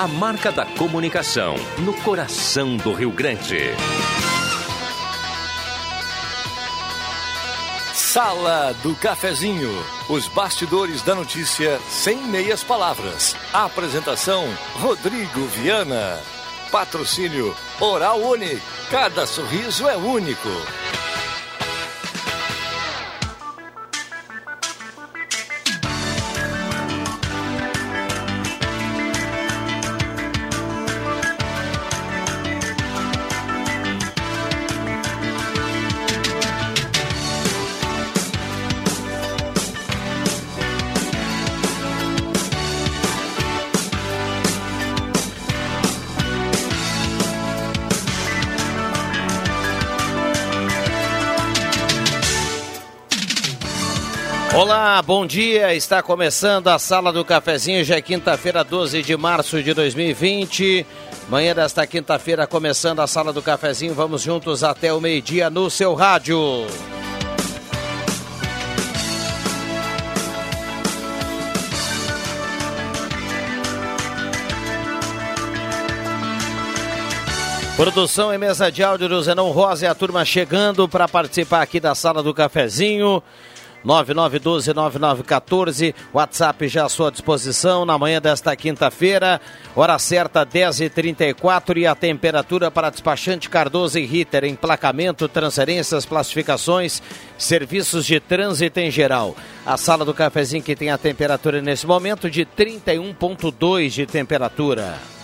a marca da comunicação no coração do Rio Grande. Sala do Cafezinho. Os bastidores da notícia sem meias palavras. Apresentação: Rodrigo Viana. Patrocínio Oral Unique. Cada sorriso é único. Bom dia. Está começando a Sala do Cafezinho. Já é quinta-feira, 12 de março de 2020. Manhã desta quinta-feira, começando a Sala do Cafezinho. Vamos juntos até o meio-dia no seu rádio. Produção e mesa de áudio do Zenão Rosa e a turma chegando para participar aqui da Sala do Cafezinho. 9912-9914, WhatsApp já à sua disposição na manhã desta quinta-feira, hora certa 10h34 e a temperatura para despachante Cardoso e Ritter, emplacamento, transferências, classificações, serviços de trânsito em geral. A sala do cafezinho que tem a temperatura nesse momento de 31.2 de temperatura.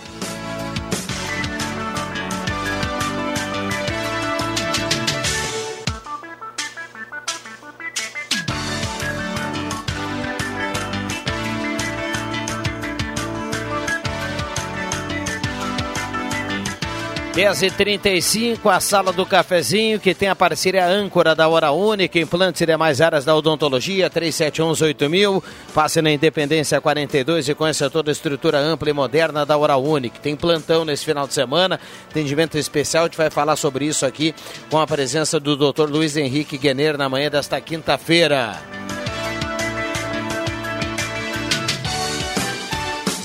Dez e trinta e cinco, a sala do cafezinho, que tem a parceria âncora da Hora Única, implantes e demais áreas da odontologia, três sete oito mil, passe na Independência 42 e conheça toda a estrutura ampla e moderna da Hora Única. Tem plantão nesse final de semana, atendimento especial, a gente vai falar sobre isso aqui com a presença do Dr. Luiz Henrique Guener na manhã desta quinta-feira.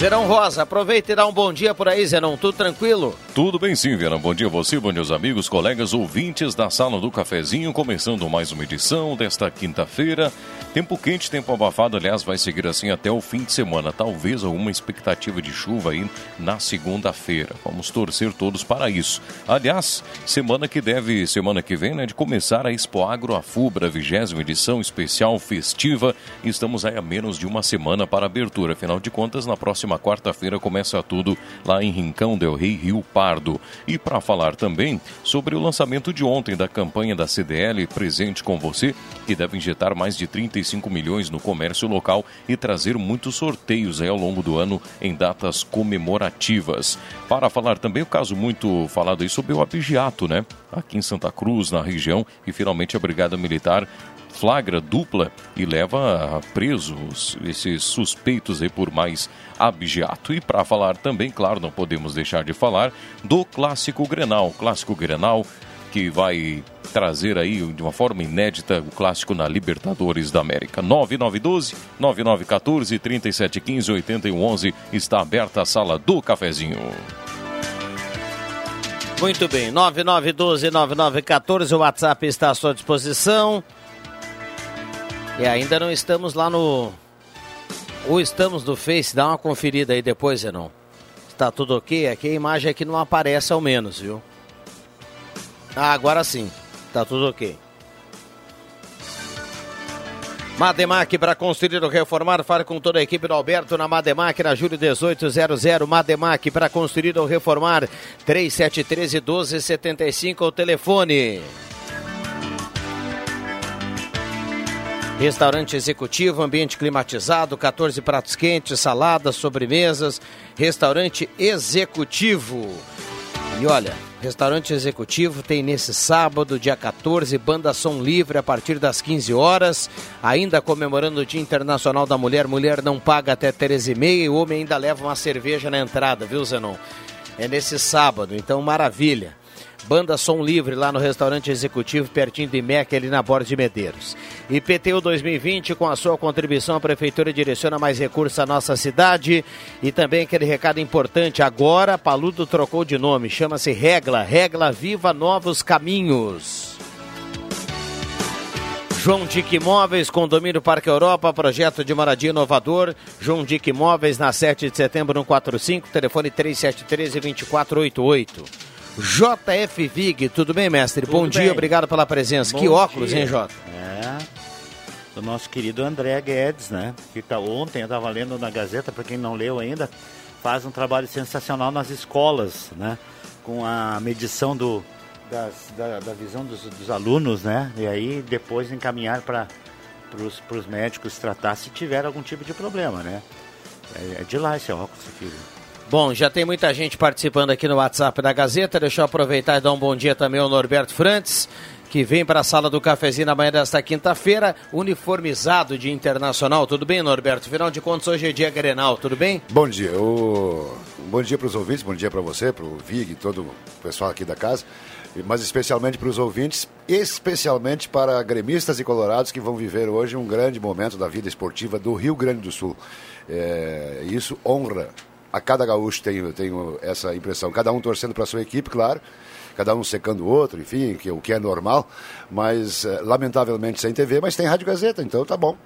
Zerão Rosa, aproveita e dá um bom dia por aí, Zerão. Tudo tranquilo? Tudo bem sim, Verão. Bom dia a você, bom dia aos amigos, colegas, ouvintes da Sala do Cafezinho, começando mais uma edição desta quinta-feira. Tempo quente, tempo abafado, aliás, vai seguir assim até o fim de semana. Talvez alguma expectativa de chuva aí na segunda-feira. Vamos torcer todos para isso. Aliás, semana que deve, semana que vem, né, de começar a Expo Agro Afubra, vigésima edição especial festiva. Estamos aí a menos de uma semana para abertura. Afinal de contas, na próxima quarta-feira começa tudo lá em Rincão del Rei, Rio Pardo. E para falar também sobre o lançamento de ontem da campanha da CDL Presente com Você, que deve injetar mais de 35 milhões no comércio local e trazer muitos sorteios ao longo do ano em datas comemorativas. Para falar também o caso muito falado aí sobre o abigeato, né? Aqui em Santa Cruz, na região, e finalmente a Brigada Militar flagra dupla e leva presos esses suspeitos aí por mais abigeato. E para falar também, claro, não podemos deixar de falar do clássico Grenal. Clássico Grenal que vai trazer aí de uma forma inédita o clássico na Libertadores da América. 9912 9914 3715 8111 está aberta a sala do cafezinho. Muito bem, 9912-9914, o WhatsApp está à sua disposição. E ainda não estamos lá no. Ou estamos no Face, dá uma conferida aí depois, Zenon. Está tudo ok? Aqui a imagem aqui não aparece ao menos, viu? Ah, agora sim. Tá tudo ok. Mademac para construir ou reformar, fale com toda a equipe do Alberto na Mademac, na Júlio 1800. Mademac para construir ou reformar, 3713 1275 o telefone. Restaurante executivo, ambiente climatizado, 14 pratos quentes, saladas, sobremesas. Restaurante executivo. E olha, restaurante executivo tem nesse sábado, dia 14, banda som livre a partir das 15 horas. Ainda comemorando o Dia Internacional da Mulher. Mulher não paga até 13h30 e o homem ainda leva uma cerveja na entrada, viu, Zenon? É nesse sábado, então maravilha. Banda Som Livre lá no restaurante executivo, pertinho de Meca, ali na Borda de Medeiros. IPTU 2020, com a sua contribuição, a Prefeitura direciona mais recursos à nossa cidade. E também aquele recado importante: agora Paludo trocou de nome, chama-se Regla, Regla Viva Novos Caminhos. João Dick Imóveis, Condomínio Parque Europa, projeto de moradia inovador. João Dick Imóveis, na 7 de setembro, 145, telefone 3713-2488. JF Vig, tudo bem, mestre? Tudo Bom bem. dia, obrigado pela presença. Bom que óculos, dia. hein, Jota? É, do nosso querido André Guedes, né? Que tá, ontem eu estava lendo na Gazeta, para quem não leu ainda, faz um trabalho sensacional nas escolas, né? Com a medição do, das, da, da, visão dos, dos, alunos, né? E aí depois encaminhar para os médicos tratar se tiver algum tipo de problema, né? É, é de lá esse óculos aqui. Bom, já tem muita gente participando aqui no WhatsApp da Gazeta. Deixa eu aproveitar e dar um bom dia também ao Norberto Frantes, que vem para a sala do cafezinho na manhã desta quinta-feira, uniformizado de internacional. Tudo bem, Norberto? Final de contas, hoje é dia Grenal, tudo bem? Bom dia. O... Bom dia para os ouvintes, bom dia para você, para o Vig todo o pessoal aqui da casa mas especialmente para os ouvintes, especialmente para gremistas e colorados que vão viver hoje um grande momento da vida esportiva do Rio Grande do Sul. É, isso honra a cada gaúcho, tenho, tenho essa impressão. Cada um torcendo para sua equipe, claro, cada um secando o outro, enfim, que, o que é normal, mas é, lamentavelmente sem TV, mas tem Rádio Gazeta, então tá bom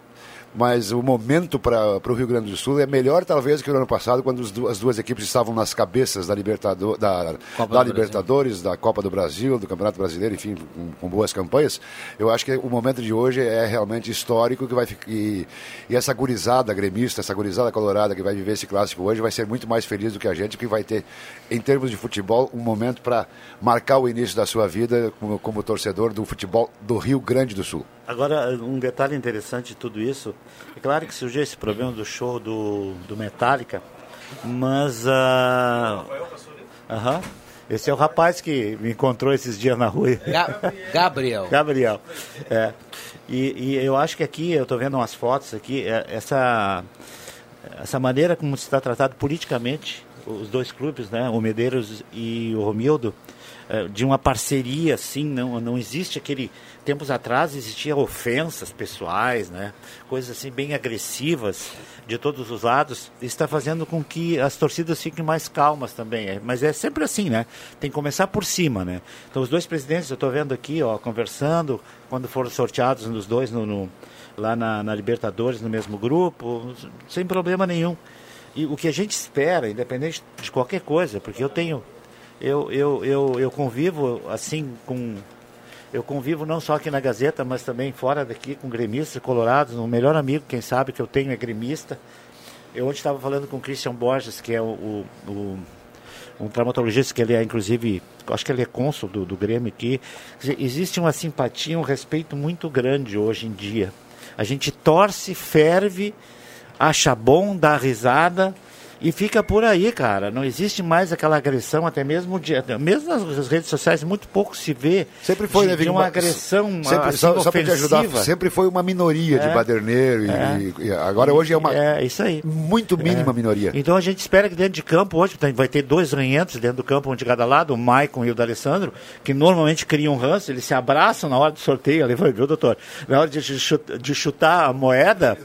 mas o momento para o Rio Grande do Sul é melhor talvez que o ano passado, quando as duas equipes estavam nas cabeças da, Libertador, da, da Libertadores, da Copa do Brasil, do Campeonato Brasileiro, enfim, com, com, boas campanhas. Eu acho que o momento de hoje é realmente histórico que vai e, e essa gurizada gremista, essa gurizada colorada que vai viver esse clássico hoje vai ser muito mais feliz do que a gente, que vai ter, em termos de futebol, um momento para marcar o início da sua vida como, como torcedor do futebol do Rio Grande do Sul. Agora, um detalhe interessante de tudo isso, é claro que surgiu esse problema do show do, do Metallica, mas... Uh, uh -huh, esse é o rapaz que me encontrou esses dias na rua. Ga Gabriel. Gabriel, é. E, e, eu acho que aqui, eu estou vendo umas fotos aqui, é, essa, essa maneira como se está tratado politicamente, os dois clubes, né, o Medeiros e o Romildo, de uma parceria assim, não, não existe aquele tempos atrás existiam ofensas pessoais, né? coisas assim bem agressivas de todos os lados, está fazendo com que as torcidas fiquem mais calmas também. É, mas é sempre assim, né? Tem que começar por cima, né? Então os dois presidentes, eu estou vendo aqui, ó, conversando, quando foram sorteados nos dois no, no lá na, na Libertadores, no mesmo grupo, sem problema nenhum. E o que a gente espera, independente de qualquer coisa, porque eu tenho eu, eu, eu, eu convivo assim com eu convivo não só aqui na Gazeta, mas também fora daqui com gremistas colorados. O melhor amigo, quem sabe, que eu tenho é gremista. Eu ontem estava falando com o Christian Borges, que é o, o, o, um traumatologista, que ele é, inclusive, acho que ele é cônsul do, do Grêmio aqui. Existe uma simpatia, um respeito muito grande hoje em dia. A gente torce, ferve, acha bom, dá risada, e fica por aí, cara. Não existe mais aquela agressão, até mesmo de, mesmo nas redes sociais, muito pouco se vê. Sempre foi, de, né, uma agressão sempre, assim, só, só para te ajudar, sempre foi uma minoria é, de baderneiro é, e, e, agora hoje é uma é, isso aí. muito mínima é. minoria. Então a gente espera que dentro de campo hoje vai ter dois ranhentos dentro do campo, um de cada lado, o Maicon e o D'Alessandro, que normalmente criam um ranço, eles se abraçam na hora do sorteio, ali foi, viu, doutor? Na hora de, chutar, de chutar a moeda.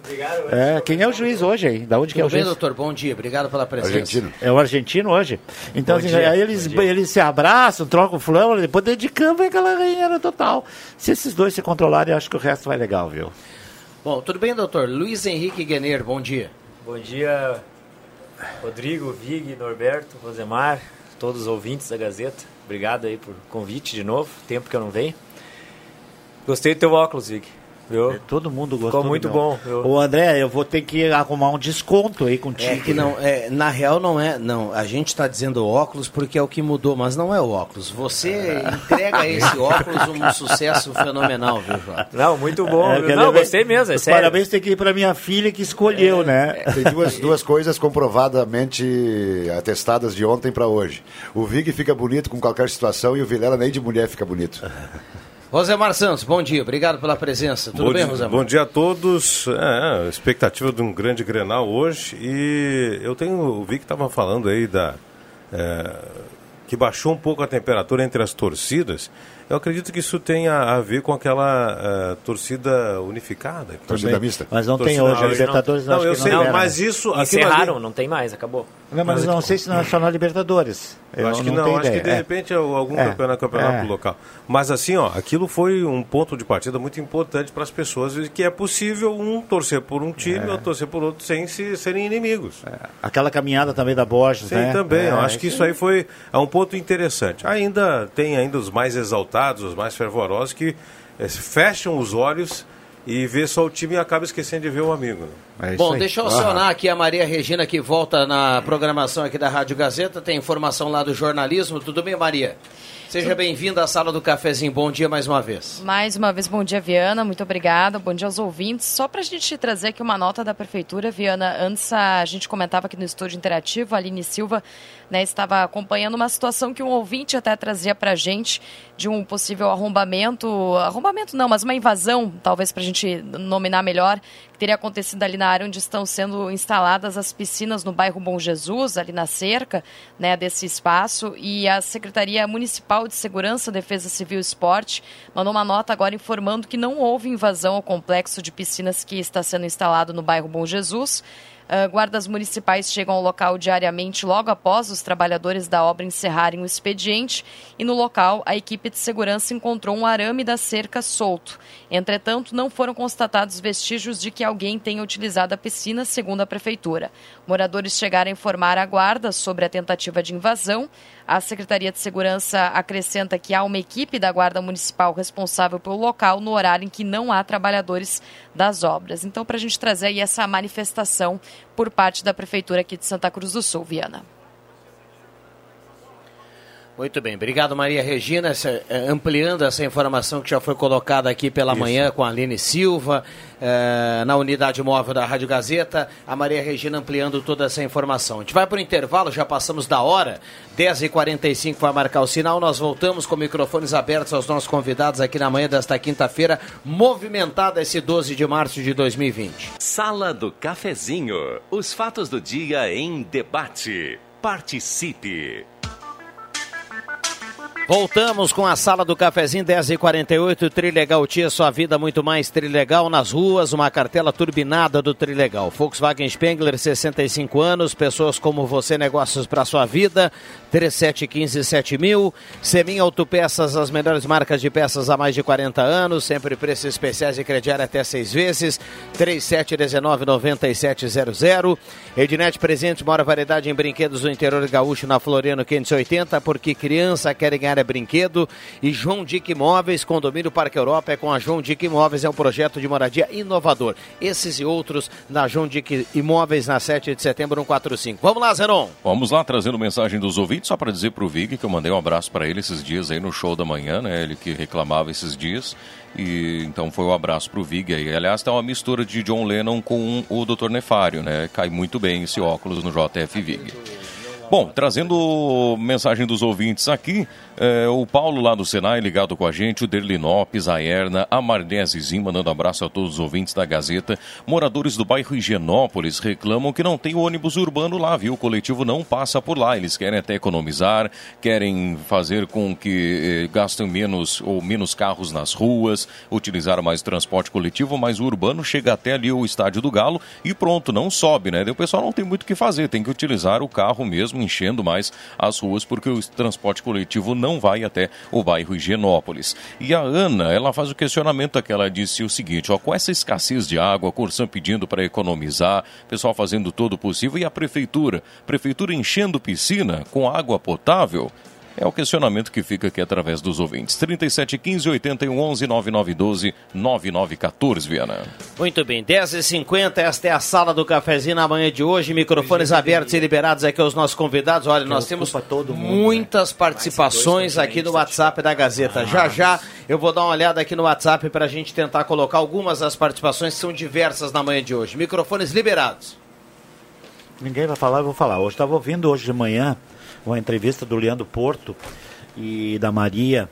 É, quem é o juiz hoje aí? Da onde que é o juiz? Bem, doutor, bom dia, obrigado Obrigado pela presença. Argentino. É o argentino hoje. Então, assim, aí eles, eles se abraçam, trocam flama, depois dentro de campo é aquela ganheira total. Se esses dois se controlarem, acho que o resto vai legal, viu? Bom, tudo bem, doutor? Luiz Henrique Guener, bom dia. Bom dia, Rodrigo, Vig, Norberto, Rosemar, todos os ouvintes da Gazeta. Obrigado aí por convite de novo, tempo que eu não venho. Gostei do teu óculos, Vig. Viu? É, todo mundo gostou. Ficou muito bom. Ô André, eu vou ter que arrumar um desconto aí contigo. É que não, é, na real não é, não. A gente está dizendo óculos porque é o que mudou, mas não é o óculos. Você entrega esse óculos um sucesso fenomenal, viu, Jota? Não, muito bom. É, não, gostei mesmo, é sério. Parabéns tem que ir para minha filha que escolheu, é, né? Tem duas, duas coisas comprovadamente atestadas de ontem para hoje. O Vig fica bonito com qualquer situação e o Vilela nem de mulher fica bonito. Rosemar Santos, bom dia, obrigado pela presença. Tudo bom bem, Rosemar? Bom dia a todos. É, expectativa de um grande Grenal hoje e eu tenho vi que estava falando aí da é, que baixou um pouco a temperatura entre as torcidas, eu acredito que isso tenha a ver com aquela uh, torcida unificada. Torcida mista. Mas não torcida, tem hoje, a Libertadores não, não eu sei, não, mas isso... Encerraram, ali... não tem mais, acabou. Não, mas, não sei se não é só na Libertadores. Eu acho que não, não acho ideia. que de é. repente é. algum é. campeonato, campeonato é. local. Mas assim, ó, aquilo foi um ponto de partida muito importante para as pessoas que é possível um torcer por um time é. ou torcer por outro sem se, serem inimigos. É. Aquela caminhada também da Borges, Sim, né? também. eu acho que isso aí foi é um ponto interessante. Ainda tem ainda os mais exaltados, os mais fervorosos que fecham os olhos e vê só o time e acaba esquecendo de ver o amigo. Né? É Bom, deixa eu acionar aqui a Maria Regina que volta na programação aqui da Rádio Gazeta, tem informação lá do jornalismo. Tudo bem, Maria? Seja bem-vinda à sala do cafezinho. Bom dia mais uma vez. Mais uma vez, bom dia, Viana. Muito obrigada. Bom dia aos ouvintes. Só para a gente trazer aqui uma nota da Prefeitura, Viana, antes a gente comentava aqui no estúdio interativo, a Aline Silva né, estava acompanhando uma situação que um ouvinte até trazia para a gente de um possível arrombamento, arrombamento não, mas uma invasão, talvez para a gente nominar melhor, que teria acontecido ali na área onde estão sendo instaladas as piscinas no bairro Bom Jesus, ali na cerca né, desse espaço, e a Secretaria Municipal de Segurança, Defesa Civil e Esporte mandou uma nota agora informando que não houve invasão ao complexo de piscinas que está sendo instalado no bairro Bom Jesus. Uh, guardas municipais chegam ao local diariamente logo após os trabalhadores da obra encerrarem o expediente e no local a equipe de segurança encontrou um arame da cerca solto. Entretanto, não foram constatados vestígios de que alguém tenha utilizado a piscina, segundo a prefeitura. Moradores chegaram a informar a guarda sobre a tentativa de invasão. A Secretaria de Segurança acrescenta que há uma equipe da Guarda Municipal responsável pelo local no horário em que não há trabalhadores das obras. Então, para a gente trazer aí essa manifestação por parte da Prefeitura aqui de Santa Cruz do Sul, Viana. Muito bem, obrigado Maria Regina, essa, é, ampliando essa informação que já foi colocada aqui pela Isso. manhã com a Aline Silva, é, na unidade móvel da Rádio Gazeta, a Maria Regina ampliando toda essa informação. A gente vai para o intervalo, já passamos da hora, 10h45 vai marcar o sinal, nós voltamos com microfones abertos aos nossos convidados aqui na manhã desta quinta-feira, movimentada esse 12 de março de 2020. Sala do Cafezinho, os fatos do dia em debate. Participe! Voltamos com a sala do cafezinho 10h48, Trilegal Tia, sua vida muito mais Trilegal nas ruas, uma cartela turbinada do Trilegal. Volkswagen Spengler, 65 anos, pessoas como você, negócios para sua vida, 3715 mil. Semin Autopeças, as melhores marcas de peças há mais de 40 anos, sempre preços especiais e crediário até seis vezes, 3719-9700. Ednet Presente, maior variedade em brinquedos do interior gaúcho na Floriano 580, porque criança quer ganhar é brinquedo. E João Dick Imóveis, condomínio Parque Europa é com a João Dick Imóveis, é um projeto de moradia inovador. Esses e outros na João Dick Imóveis na 7 de setembro 145. Vamos lá, Zenon. Vamos lá, trazendo mensagem dos ouvintes, só para dizer para o Vig que eu mandei um abraço para ele esses dias aí no show da manhã, né? Ele que reclamava esses dias. E então foi um abraço pro Vig aí. Aliás, tá uma mistura de John Lennon com o Dr. Nefário, né? Cai muito bem esse óculos no JF Vig. Bom, trazendo mensagem dos ouvintes aqui, é, o Paulo lá do Senai ligado com a gente, o Derlinópolis, a Erna, a Marnesezinho, mandando abraço a todos os ouvintes da Gazeta. Moradores do bairro Higienópolis reclamam que não tem ônibus urbano lá, viu? O coletivo não passa por lá. Eles querem até economizar, querem fazer com que eh, gastem menos ou menos carros nas ruas, utilizar mais transporte coletivo, mas o urbano chega até ali o estádio do Galo e pronto, não sobe, né? o pessoal não tem muito o que fazer, tem que utilizar o carro mesmo enchendo mais as ruas porque o transporte coletivo não vai até o bairro Higienópolis. E a Ana, ela faz o questionamento que ela disse o seguinte, ó, com essa escassez de água, a Corsã pedindo para economizar, pessoal fazendo todo o possível e a prefeitura, prefeitura enchendo piscina com água potável, é o questionamento que fica aqui através dos ouvintes. 3715 8111 9912 9914, Viana. Muito bem, 10h50, esta é a sala do cafezinho na manhã de hoje. Microfones abertos e liberados aqui aos nossos convidados. Olha, nós temos todo mundo, muitas né? participações aqui no WhatsApp da Gazeta. Já já eu vou dar uma olhada aqui no WhatsApp para a gente tentar colocar algumas das participações que são diversas na manhã de hoje. Microfones liberados. Ninguém vai falar, eu vou falar. Hoje estava ouvindo hoje de manhã uma entrevista do Leandro Porto e da Maria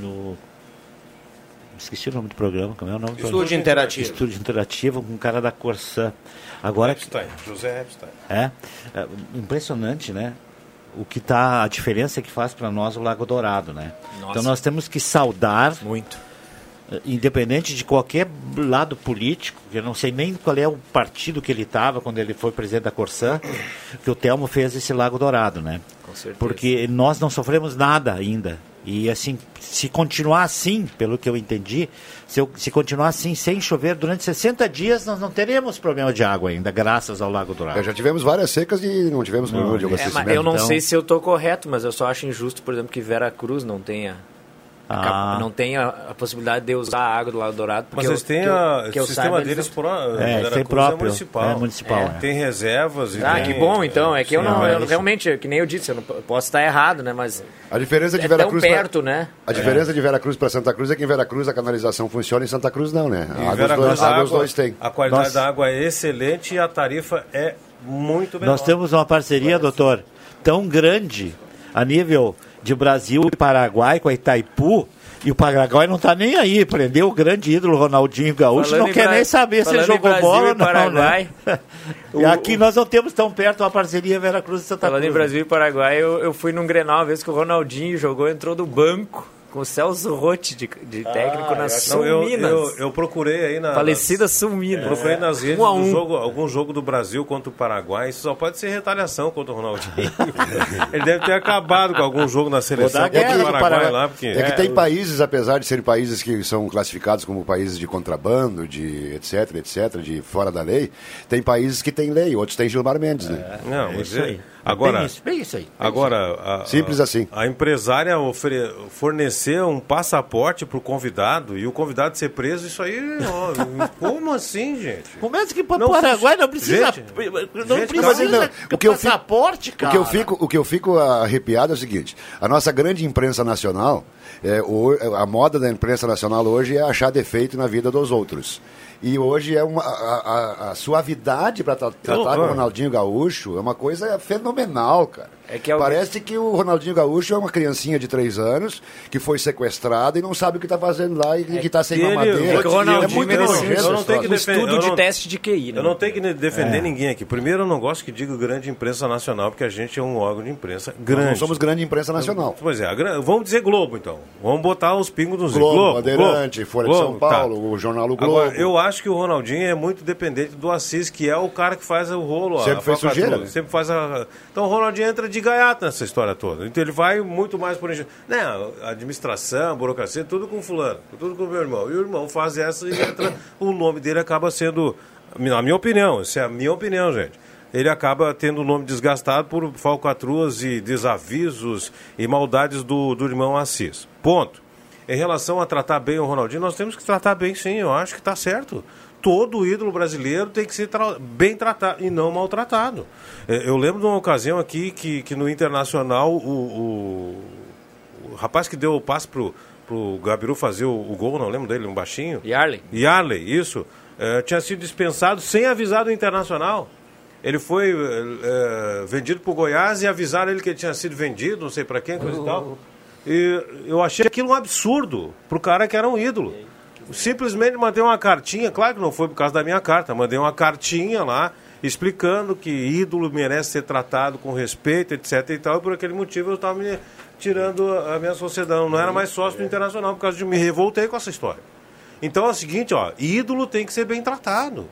no esqueci o nome do programa, como é o nome do Estúdio Interativo. Estúdio Interativo com um cara da Corsã. Agora Epstein, José Epstein. É, é, impressionante, né? o que tá a diferença que faz para nós o Lago Dourado, né? Nossa. Então nós temos que saudar muito independente de qualquer lado político, eu não sei nem qual é o partido que ele estava quando ele foi presidente da Corsã, que o Telmo fez esse Lago Dourado, né? Com certeza. Porque nós não sofremos nada ainda. E assim, se continuar assim, pelo que eu entendi, se, eu, se continuar assim, sem chover, durante 60 dias nós não teremos problema de água ainda, graças ao Lago Dourado. É, já tivemos várias secas e não tivemos não, problema de abastecimento. É, eu não então... sei se eu estou correto, mas eu só acho injusto, por exemplo, que Vera Cruz não tenha ah. Não tem a, a, possibilidade de usar a água do Lago Dourado. Mas eles têm o sistema saiba, deles pro, é, tem próprio, é municipal. É municipal é. Tem reservas. ah, tem, que bom então. É que eu não, eu, realmente, que nem eu disse, eu não posso estar errado, né? Mas a diferença de é Vera Cruz perto, pra, né? A diferença de Vera Cruz para Santa Cruz é que em Vera Cruz a canalização funciona, em Santa Cruz não, né? A água, dois, a água, os dois tem. A qualidade Nossa. da água é excelente e a tarifa é muito menor. Nós temos uma parceria, Parece. doutor, tão grande a nível de Brasil e Paraguai com a Itaipu e o Paraguai não está nem aí. Prendeu o grande ídolo Ronaldinho Gaúcho, falando não quer nem saber se ele jogou Brasil bola ou não. Paraguai, né? e aqui nós não temos tão perto uma parceria Veracruz e Santa falando Cruz. Falando em Brasil e Paraguai, eu, eu fui num Grenal uma vez que o Ronaldinho jogou, entrou do banco com o Celso Rotti de, de técnico ah, na Sul eu, Minas. Eu, eu, procurei aí na. Falecida Sul Minas. É. Procurei nas redes um um. Jogo, algum jogo do Brasil contra o Paraguai. Isso só pode ser retaliação contra o Ronaldinho. Ele deve ter acabado com algum jogo na seleção contra é o Paraguai, Paraguai lá. Porque... É que tem países, apesar de serem países que são classificados como países de contrabando, de etc, etc, de fora da lei, tem países que têm lei, outros têm Gilmar Mendes, né? É, Não, é mas isso aí. Agora, bem isso, bem isso aí. Bem agora, isso aí. A, simples assim. A empresária ofere, fornecer um passaporte para o convidado e o convidado ser preso, isso aí, ó, como assim, gente? Começa que para o Paraguai não precisa, gente, não gente, precisa não, o que passaporte, fico, cara. O que eu fico, o que eu fico arrepiado é o seguinte: a nossa grande imprensa nacional, é, o, a moda da imprensa nacional hoje é achar defeito na vida dos outros. E hoje é uma, a, a, a suavidade para tra tratar com o Ronaldinho Gaúcho é uma coisa fenomenal, cara. É que alguém... Parece que o Ronaldinho Gaúcho é uma criancinha de três anos que foi sequestrada e não sabe o que está fazendo lá e é que está sem ele, mamadeira. É, que o Ronaldinho é muito nojento. Eu não tenho que defender, estudo de teste de QI. Né? Eu não tenho que defender é. ninguém aqui. Primeiro, eu não gosto que diga grande imprensa nacional, porque a gente é um órgão de imprensa grande. Nós não somos grande imprensa nacional. Pois é, vamos dizer Globo, então. Vamos botar os pingos nos Globo. Globo, Bandeirante, Folha de São Paulo, tá. o Jornal o Globo. Agora, eu acho que o Ronaldinho é muito dependente do Assis, que é o cara que faz o rolo. Sempre fez sujeira. Sempre faz a... Então o Ronaldinho entra de gaiato nessa história toda. Então ele vai muito mais por né, administração, burocracia, tudo com fulano, tudo com o meu irmão. E o irmão faz essa e entra, o nome dele acaba sendo, na minha opinião, essa é a minha opinião, gente. Ele acaba tendo o nome desgastado por falcatruas e desavisos e maldades do, do irmão Assis. Ponto. Em relação a tratar bem o Ronaldinho, nós temos que tratar bem sim, eu acho que está certo todo ídolo brasileiro tem que ser tra bem tratado e não maltratado. É, eu lembro de uma ocasião aqui que, que no Internacional o, o, o rapaz que deu o passe pro, pro Gabiru fazer o, o, gol, não lembro dele, um baixinho. Yarley. Yarley, isso. É, tinha sido dispensado sem avisar do Internacional. Ele foi é, vendido para o Goiás e avisaram ele que ele tinha sido vendido, não sei para quem, coisa e tal. E eu achei aquilo um absurdo para o cara que era um ídolo simplesmente mandei uma cartinha, claro que não foi por causa da minha carta, mandei uma cartinha lá explicando que ídolo merece ser tratado com respeito, etc e tal, e por aquele motivo eu estava me tirando a minha sociedade, não era mais sócio do Internacional, por causa de me revoltei com essa história. Então é o seguinte, ó, ídolo tem que ser bem tratado.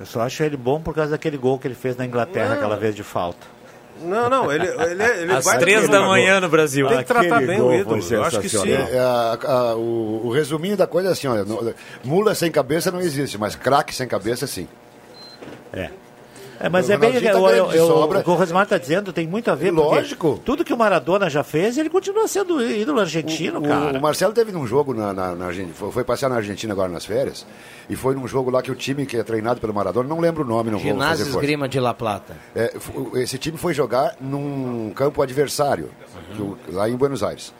Eu só acho ele bom por causa daquele gol que ele fez na Inglaterra não. aquela vez de falta. Não, não, ele, ele, ele Às três da manhã no Brasil. Tem que tratar bem o ídolo. Eu acho que sim. É, a, a, o, o, resuminho da coisa é assim, olha, mula sem cabeça não existe, mas craque sem cabeça sim. É. É, mas o é bem. Tá eu, eu, eu, o que o Rosmar está dizendo tem muito a ver. Lógico. Tudo que o Maradona já fez, ele continua sendo ídolo argentino, o, cara. O, Marcelo teve num jogo na, na, na Argentina, foi, foi, passear na Argentina agora nas férias, e foi num jogo lá que o time que é treinado pelo Maradona, não lembro o nome, não Ginásio vou fazer Esgrima de La Plata. É, esse time foi jogar num campo adversário, uhum. lá em Buenos Aires.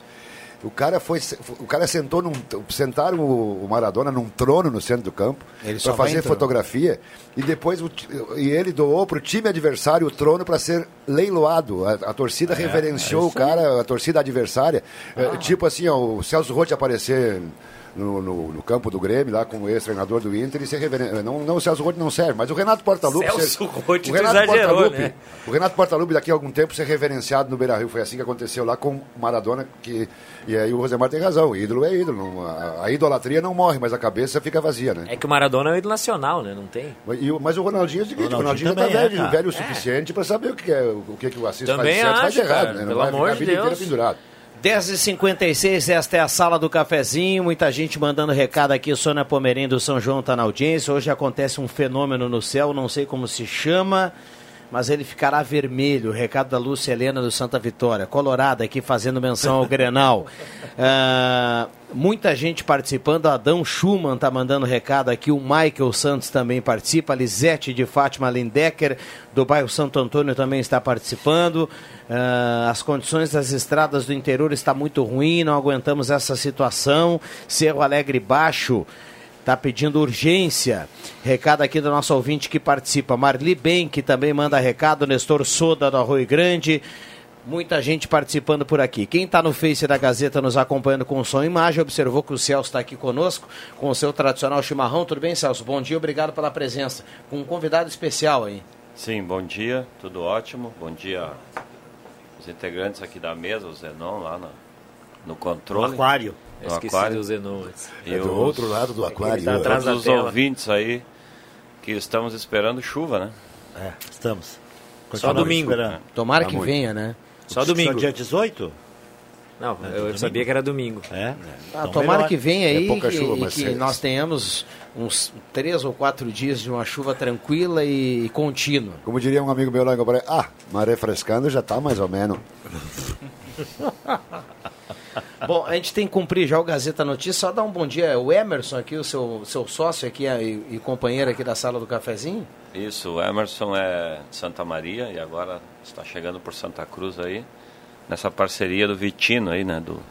O cara foi, o cara sentou num, sentaram o Maradona num trono no centro do campo para fazer fotografia e depois o, e ele doou para o time adversário o trono para ser leiloado. A, a torcida é, reverenciou é o cara, a torcida adversária, ah. tipo assim, ó, o Celso Rotti aparecer no, no, no, campo do Grêmio, lá com o ex-treinador do Inter, e ser reverendo. Não, não, o Celso Rotti não serve, mas o Renato Portaluppi. Celso Rotti, o Renato exagerou, Portaluppi, né? O Renato Portaluppi, daqui a algum tempo, ser reverenciado no Beira Rio. Foi assim que aconteceu lá com Maradona, que, e aí o Rosemar tem razão. O ídolo é ídolo. Não, a, a, idolatria não morre, mas a cabeça fica vazia, né? É que o Maradona é o ídolo nacional, né? Não tem. Mas, e, mas o Ronaldinho é o seguinte: o Ronaldinho, está velho, é, velho o suficiente é. para saber o que, é, o que, que o Assis também faz certo, faz errado, né? Não vai ficar a vida inteira pendurado. 10h56, esta é a sala do cafezinho. Muita gente mandando recado aqui. Sônia Pomerém do São João está na audiência. Hoje acontece um fenômeno no céu, não sei como se chama, mas ele ficará vermelho. Recado da Lúcia Helena do Santa Vitória. Colorada aqui fazendo menção ao Grenal. Uh, muita gente participando. Adão Schumann está mandando recado aqui. O Michael Santos também participa. A Lisete de Fátima Lindecker, do bairro Santo Antônio, também está participando. Uh, as condições das estradas do interior está muito ruim, não aguentamos essa situação. Cerro Alegre Baixo está pedindo urgência. Recado aqui do nosso ouvinte que participa, Marli Ben, que também manda recado, Nestor Soda do Arroio Grande. Muita gente participando por aqui. Quem está no Face da Gazeta nos acompanhando com som e imagem, observou que o Celso está aqui conosco com o seu tradicional chimarrão. Tudo bem, Celso? Bom dia, obrigado pela presença. Com um convidado especial aí. Sim, bom dia, tudo ótimo. Bom dia os integrantes aqui da mesa, o Zenon lá no, no controle. No aquário. No esqueci aquário. do Zenon. É do outro lado do aquário. Tá atrás dos ouvintes aí que estamos esperando chuva, né? É, estamos. Só domingo. Esperando. Tomara tá que muito. venha, né? Só domingo. Só dia 18? Não, é, eu, sabia que era domingo. É? Ah, então tomara melhor. que venha aí é e, chuva, que, que nós tenhamos uns três ou quatro dias de uma chuva tranquila e, e contínua. Como diria um amigo meu lá em Goiás, ah, maré frescando já está mais ou menos. Bom, a gente tem que cumprir já o Gazeta Notícia. Só dar um bom dia. O Emerson aqui, o seu, seu sócio aqui e, e companheiro aqui da sala do cafezinho. Isso, o Emerson é de Santa Maria e agora está chegando por Santa Cruz aí, nessa parceria do Vitino aí, né, do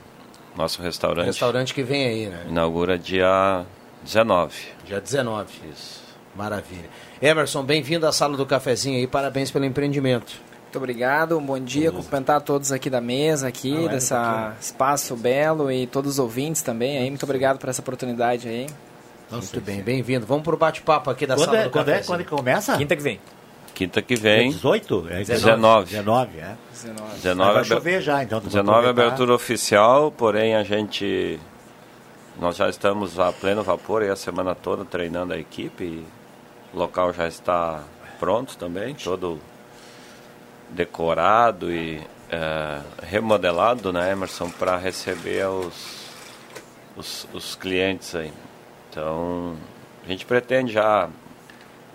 nosso restaurante. Restaurante que vem aí, né? Inaugura dia 19. Dia 19. Isso. Maravilha. Emerson, bem-vindo à sala do cafezinho aí, parabéns pelo empreendimento. Muito obrigado, um bom dia, cumprimentar todos aqui da mesa, aqui, ah, desse espaço belo e todos os ouvintes também aí. Muito obrigado por essa oportunidade aí. Muito bem, bem-vindo. Vamos para o bate-papo aqui da quando sala é, do quando é, quando é que começa? Quinta que vem. Quinta que vem. É 18? É 19. 19, é. 19. 19 vai chover já, então. 19 é abertura oficial, porém a gente nós já estamos a pleno vapor aí a semana toda treinando a equipe. o local já está pronto também, todo decorado e é, remodelado, né, Emerson, para receber os, os, os clientes aí. Então, a gente pretende já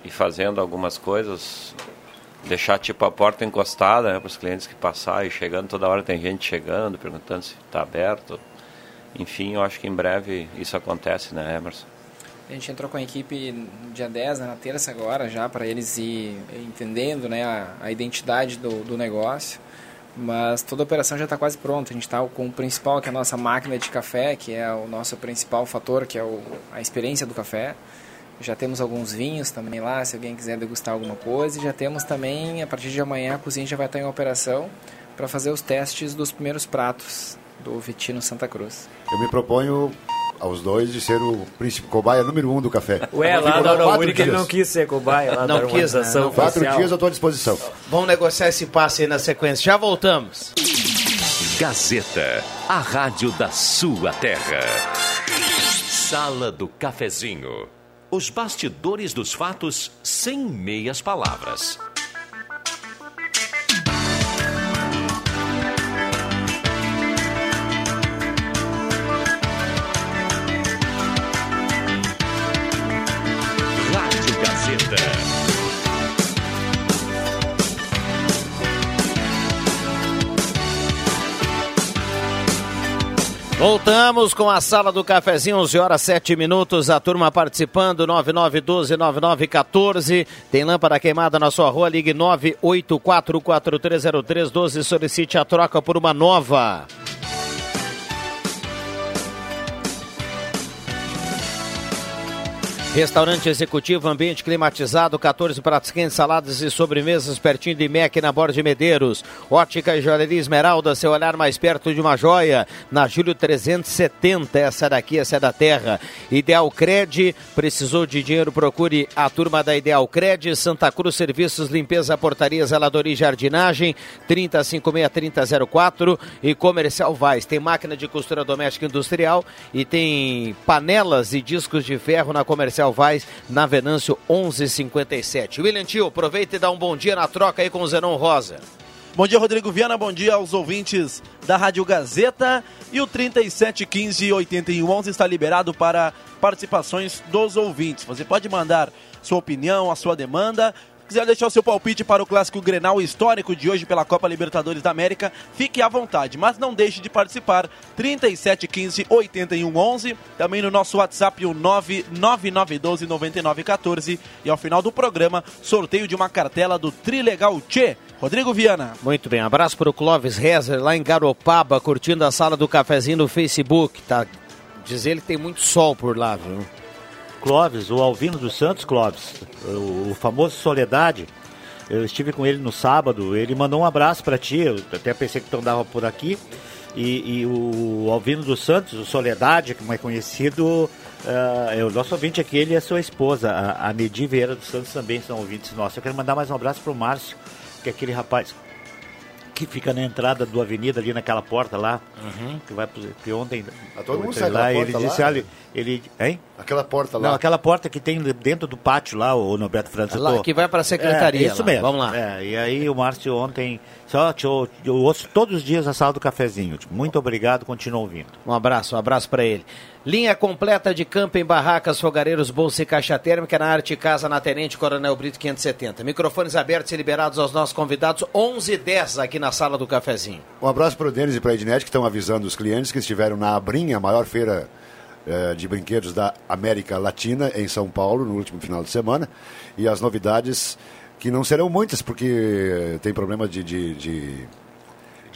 ir fazendo algumas coisas, deixar tipo a porta encostada né, para os clientes que passarem, chegando toda hora tem gente chegando, perguntando se está aberto. Enfim, eu acho que em breve isso acontece, né, Emerson? A gente entrou com a equipe no dia 10, né, na terça agora, já para eles ir entendendo né, a, a identidade do, do negócio. Mas toda a operação já está quase pronta. A gente está com o principal, que é a nossa máquina de café, que é o nosso principal fator, que é o, a experiência do café. Já temos alguns vinhos também lá, se alguém quiser degustar alguma coisa. E já temos também, a partir de amanhã, a cozinha já vai estar em operação para fazer os testes dos primeiros pratos do Vitino Santa Cruz. Eu me proponho aos dois de ser o príncipe cobaia número um do café. Ué, lá da Aurora ele não quis ser cobaia. Lá não quis, né? Não, quatro dias eu estou à disposição. Vamos negociar esse passe aí na sequência. Já voltamos. Gazeta, a rádio da sua terra. Sala do Cafezinho. Os bastidores dos fatos sem meias palavras. Voltamos com a sala do cafezinho, 11 horas 7 minutos. A turma participando, 9912-9914. Tem lâmpada queimada na sua rua, ligue 984430312. Solicite a troca por uma nova. Restaurante executivo, ambiente climatizado, 14 pratos quentes, saladas e sobremesas pertinho de MEC na Borda de Medeiros. Ótica e joalheria Esmeralda, seu olhar mais perto de uma joia. Na Júlio 370, essa daqui, essa é da terra. Ideal Cred, precisou de dinheiro, procure a turma da Ideal Cred. Santa Cruz Serviços, limpeza, portaria, zeladoria e jardinagem, 3056-3004. E Comercial Vaz, tem máquina de costura doméstica industrial e tem panelas e discos de ferro na Comercial Vaz, na Venâncio 1157. William Tio, aproveita e dá um bom dia na troca aí com o Zenon Rosa. Bom dia, Rodrigo Viana. Bom dia aos ouvintes da Rádio Gazeta. E o 3715-8111 está liberado para participações dos ouvintes. Você pode mandar sua opinião, a sua demanda quiser deixar o seu palpite para o clássico Grenal histórico de hoje pela Copa Libertadores da América, fique à vontade, mas não deixe de participar. 3715 8111, também no nosso WhatsApp o 99912 9914 e ao final do programa, sorteio de uma cartela do Trilegal Tchê. Rodrigo Viana. Muito bem, abraço para o Clóvis Rezer lá em Garopaba, curtindo a sala do cafezinho no Facebook, tá? Diz ele que tem muito sol por lá, viu? Clóvis, o Alvino dos Santos Clóvis, o, o famoso Soledade. Eu estive com ele no sábado, ele mandou um abraço para ti, eu até pensei que tu andava por aqui. E, e, o Alvino dos Santos, o Soledade, como é conhecido, uh, é o nosso ouvinte aqui, ele e a sua esposa, a, a Medi Vieira dos Santos também são ouvintes nossos. Eu quero mandar mais um abraço para o Márcio, que é aquele rapaz que fica na entrada do avenida ali naquela porta lá, uhum. que vai pro, que ontem a ah, todo mundo sai lá, ele lá, disse, olha, ele, hein? Aquela porta lá. Não, aquela porta que tem dentro do pátio lá, o Norberto Francisco. Lá, que vai para a secretaria. É, isso lá. mesmo. Vamos lá. É, e aí o Márcio ontem, só eu, eu ouço todos os dias a sala do cafezinho. Muito obrigado, continua ouvindo. Um abraço, um abraço para ele. Linha completa de campo em barracas, fogareiros, bolsa e caixa térmica na Arte Casa, na Tenente Coronel Brito 570. Microfones abertos e liberados aos nossos convidados, 11 e 10 aqui na sala do cafezinho. Um abraço para o Denis e para a Ednet, que estão avisando os clientes que estiveram na Abrinha, a maior feira eh, de brinquedos da América Latina, em São Paulo, no último final de semana. E as novidades, que não serão muitas, porque tem problema de, de, de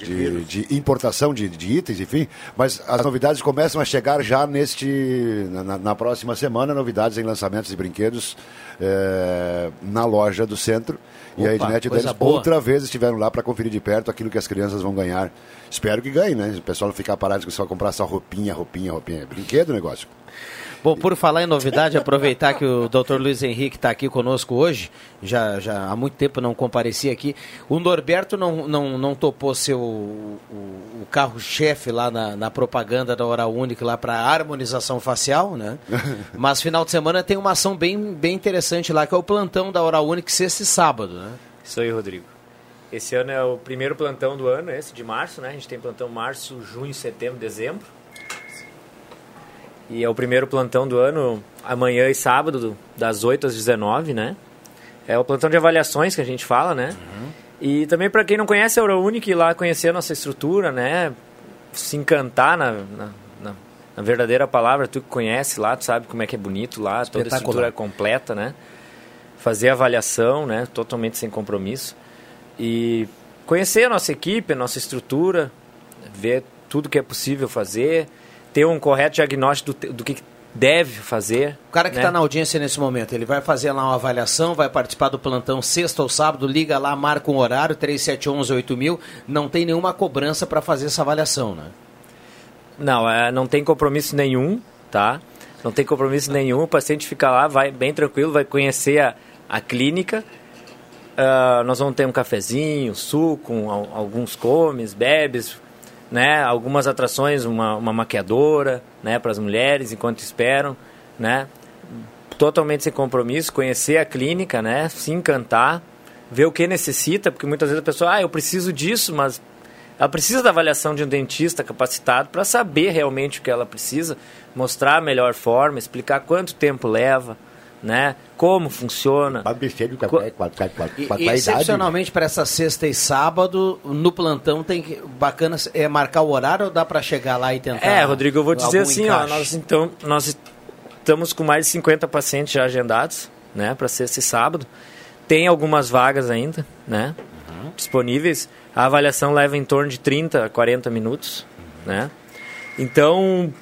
de, de importação de, de, itens, enfim. Mas as novidades começam a chegar já neste na, na próxima semana, novidades em lançamentos de brinquedos é, na loja do centro. Opa, e a Ednet deles outra vez estiveram lá para conferir de perto aquilo que as crianças vão ganhar. Espero que ganhem, né? O pessoal não ficar parado que só comprar só roupinha, roupinha, roupinha. Brinquedo negócio. Bom, por falar em novidade, aproveitar que o Dr. Luiz Henrique está aqui conosco hoje, já, já há muito tempo não comparecia aqui. O Norberto não, não, não topou ser o, o, o carro-chefe lá na, na, propaganda da Hora Única lá para harmonização facial, né? Mas final de semana tem uma ação bem, bem interessante lá, que é o plantão da Hora Única, sexta e sábado, né? Isso aí, Rodrigo. Esse ano é o primeiro plantão do ano, esse de março, né? A gente tem plantão março, junho, setembro, dezembro. E é o primeiro plantão do ano, amanhã e sábado, das 8 às 19, né? É o plantão de avaliações que a gente fala, né? Uhum. E também para quem não conhece a Eurounic, ir lá conhecer a nossa estrutura, né? Se encantar na, na, na, na, verdadeira palavra, tu que conhece lá, tu sabe como é que é bonito lá, toda a estrutura é completa, né? Fazer avaliação, né? Totalmente sem compromisso. E conhecer a nossa equipe, a nossa estrutura, ver tudo que é possível fazer, ter um correto diagnóstico do, do que deve fazer. O cara que está né? na audiência nesse momento, ele vai fazer lá uma avaliação, vai participar do plantão sexta ou sábado, liga lá, marca um horário, 3711-8000, não tem nenhuma cobrança para fazer essa avaliação, né? Não, é, não tem compromisso nenhum, tá? Não tem compromisso nenhum, o paciente fica lá, vai bem tranquilo, vai conhecer a, a clínica, uh, nós vamos ter um cafezinho, suco, um, alguns comes, bebes, né? Algumas atrações, uma, uma maquiadora, né? Para as mulheres enquanto esperam, né? Totalmente sem compromisso, conhecer a clínica, né? Se encantar, ver o que necessita, porque muitas vezes a pessoa, ah, eu preciso disso, mas ela precisa da avaliação de um dentista capacitado para saber realmente o que ela precisa, mostrar a melhor forma, explicar quanto tempo leva, né? Como funciona. E, excepcionalmente para essa sexta e sábado, no plantão tem que, bacana é marcar o horário ou dá para chegar lá e tentar? É, Rodrigo, eu vou dizer assim, ó, nós então nós estamos com mais de 50 pacientes já agendados, né, para sexta e sábado. Tem algumas vagas ainda, né? Uhum. Disponíveis. A avaliação leva em torno de 30 a 40 minutos, uhum. né? Então,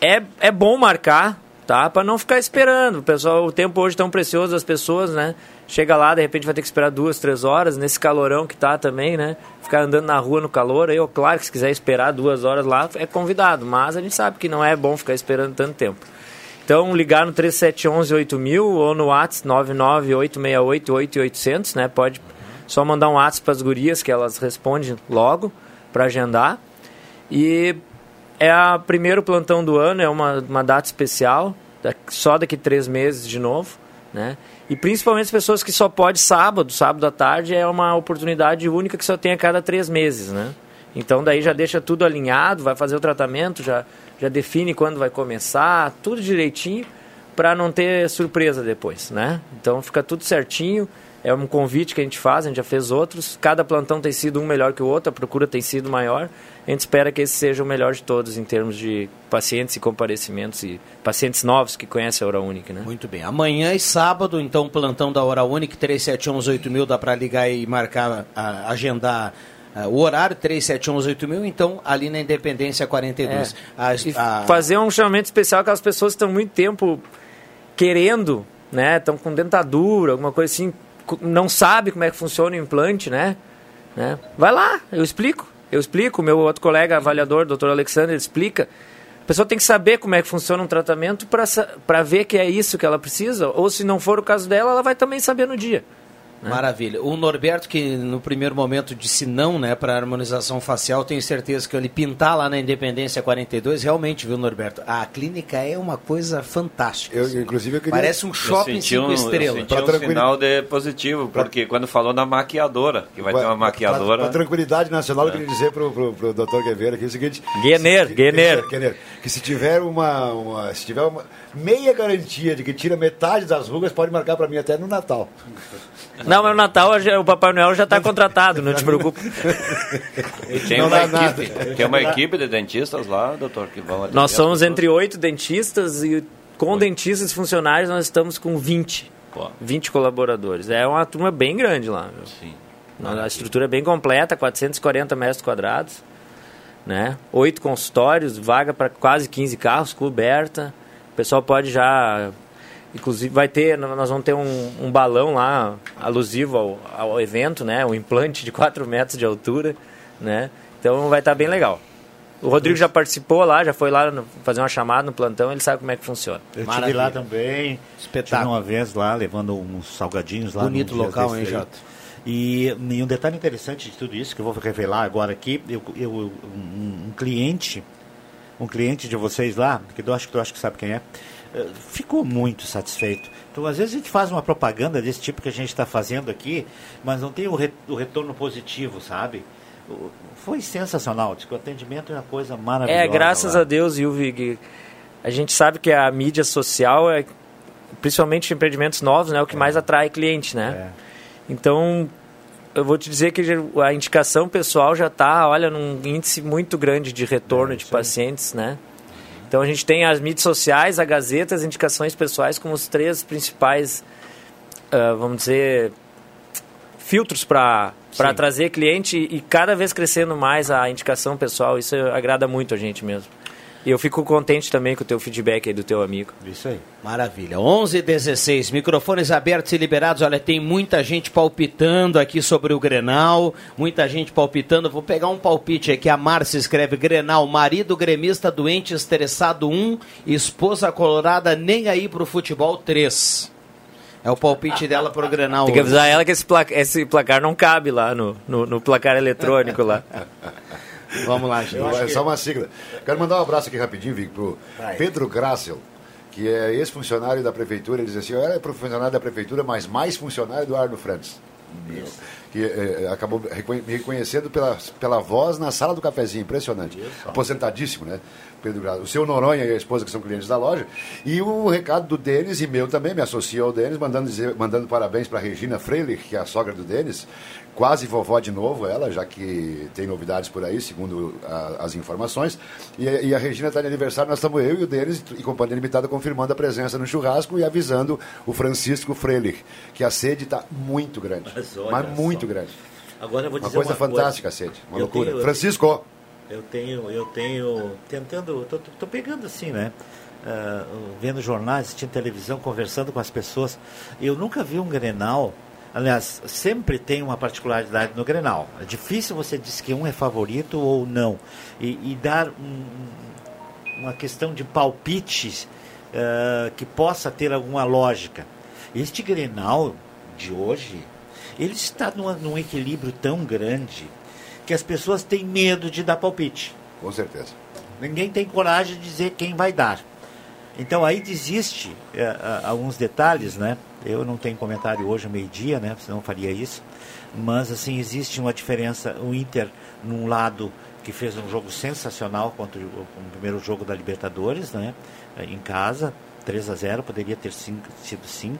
é, é bom marcar, tá? Para não ficar esperando. O pessoal, o tempo hoje tão precioso das pessoas, né? Chega lá, de repente vai ter que esperar duas, três horas nesse calorão que tá também, né? Ficar andando na rua no calor. Eu, claro que se quiser esperar duas horas lá, é convidado, mas a gente sabe que não é bom ficar esperando tanto tempo. Então, ligar no 3711 8000 ou no WhatsApp 99868 8800, né? Pode só mandar um WhatsApp para as gurias que elas respondem logo para agendar. E é o primeiro plantão do ano, é uma, uma data especial, só daqui três meses de novo, né? E principalmente as pessoas que só pode sábado, sábado à tarde é uma oportunidade única que só tem a cada três meses, né? Então daí já deixa tudo alinhado, vai fazer o tratamento, já, já define quando vai começar, tudo direitinho para não ter surpresa depois, né? Então fica tudo certinho. É um convite que a gente faz, a gente já fez outros. Cada plantão tem sido um melhor que o outro, a procura tem sido maior. A gente espera que esse seja o melhor de todos em termos de pacientes e comparecimentos e pacientes novos que conhecem a Hora Única, né? Muito bem. Amanhã e sábado, então, plantão da Hora Única, 3711 mil, dá para ligar e marcar, a, agendar o horário 37118000, então ali na Independência 42. É. A, a... Fazer um chamamento especial com as pessoas que estão muito tempo querendo, né? Estão com dentadura, alguma coisa assim, não sabe como é que funciona o implante, né? né? Vai lá, eu explico. Eu explico, meu outro colega avaliador, doutor Alexandre, explica. A pessoa tem que saber como é que funciona um tratamento para ver que é isso que ela precisa, ou se não for o caso dela, ela vai também saber no dia. Né? Maravilha. O Norberto, que no primeiro momento disse não né, para a harmonização facial, tenho certeza que ele pintar lá na Independência 42, realmente, viu, Norberto? A clínica é uma coisa fantástica. Eu, assim. inclusive, eu queria... Parece um shopping cinco um, estrelas. Eu senti um sinal de positivo, porque pra... quando falou na maquiadora, que vai pra, ter uma maquiadora... Para tranquilidade nacional, é. eu queria dizer para o doutor Guevara aqui o seguinte... Guener, Guener. Que se tiver uma, uma, se tiver uma meia garantia de que tira metade das rugas, pode marcar para mim até no Natal. Não, mas no Natal o Papai Noel já está contratado, não te preocupe. tem, uma equipe, tem uma equipe de dentistas lá, doutor, que vão Nós somos entre oito dentistas e com Oi. dentistas funcionários nós estamos com 20. Pô. 20 colaboradores. É uma turma bem grande lá. Viu? Sim. A estrutura é bem completa, 440 metros quadrados. Né? Oito consultórios, vaga para quase 15 carros, coberta. O pessoal pode já Inclusive vai ter, nós vamos ter um, um balão lá alusivo ao, ao, evento, né? Um implante de 4 metros de altura, né? Então vai estar tá bem legal. O Rodrigo já participou lá, já foi lá no, fazer uma chamada no plantão, ele sabe como é que funciona. Eu estive lá também, espetáculo. uma vez lá, levando uns salgadinhos lá. Bonito local, hein, Jota? E, e, um detalhe interessante de tudo isso, que eu vou revelar agora aqui, eu, eu um, um, cliente, um cliente de vocês lá, que eu acho que tu acho que sabe quem é, ficou muito satisfeito. Então, às vezes a gente faz uma propaganda desse tipo que a gente está fazendo aqui, mas não tem o, re o retorno positivo, sabe? Foi sensacional. O atendimento é uma coisa maravilhosa. É, graças lá. a Deus, Ilvig. A gente sabe que a mídia social é, principalmente empreendimentos novos, né, é o que é. mais atrai cliente, né? É. Então, eu vou te dizer que a indicação pessoal já está, olha, num índice muito grande de retorno é, de pacientes, né? Então a gente tem as mídias sociais, a Gazeta, as indicações pessoais como os três principais, uh, vamos dizer, filtros para para trazer cliente e cada vez crescendo mais a indicação pessoal. Isso agrada muito a gente mesmo. E eu fico contente também com o teu feedback aí do teu amigo. Isso aí. Maravilha. 11 16 microfones abertos e liberados. Olha, tem muita gente palpitando aqui sobre o Grenal, muita gente palpitando. Vou pegar um palpite aqui. A Márcia escreve Grenal, marido gremista doente, estressado 1, esposa colorada nem aí pro futebol 3. É o palpite dela pro Grenal. Tem que avisar ela que esse placar, esse placar não cabe lá no, no, no placar eletrônico lá. Vamos lá, gente. É só uma sigla. Quero mandar um abraço aqui rapidinho, Vic, pro Vai. Pedro Grassel, que é ex-funcionário da prefeitura. Ele diz assim: eu era funcionário da prefeitura, mas mais funcionário do Arno Francis. Isso. Que é, acabou me reconhecendo pela, pela voz na sala do cafezinho, impressionante. Isso. Aposentadíssimo, né? Pedro Graça. O seu Noronha e a esposa, que são clientes da loja. E o recado do Denis e meu também, me associo ao Denis, mandando, dizer, mandando parabéns para Regina Freilich, que é a sogra do Denis, quase vovó de novo ela, já que tem novidades por aí, segundo a, as informações. E, e, a Regina está de aniversário, nós estamos eu e o Denis e Companhia Limitada confirmando a presença no churrasco e avisando o Francisco Freilich, que a sede está muito grande. Mas, mas muito só. grande. Agora eu vou dizer uma coisa uma fantástica coisa. a sede, uma eu loucura. Tenho, Francisco! Eu tenho, eu tenho, tentando, tô, tô pegando assim, né? uh, vendo jornais, assistindo televisão, conversando com as pessoas. Eu nunca vi um Grenal. Aliás, sempre tem uma particularidade no Grenal. É difícil você dizer que um é favorito ou não. E, e dar um, uma questão de palpites uh, que possa ter alguma lógica. Este Grenal de hoje, ele está numa, num equilíbrio tão grande que as pessoas têm medo de dar palpite. Com certeza. Ninguém tem coragem de dizer quem vai dar. Então aí desiste é, alguns detalhes, né? Eu não tenho comentário hoje, meio-dia, né? Senão faria isso. Mas assim, existe uma diferença. O Inter, num lado, que fez um jogo sensacional contra o, o primeiro jogo da Libertadores, né? Em casa, 3 a 0 poderia ter cinco, sido 5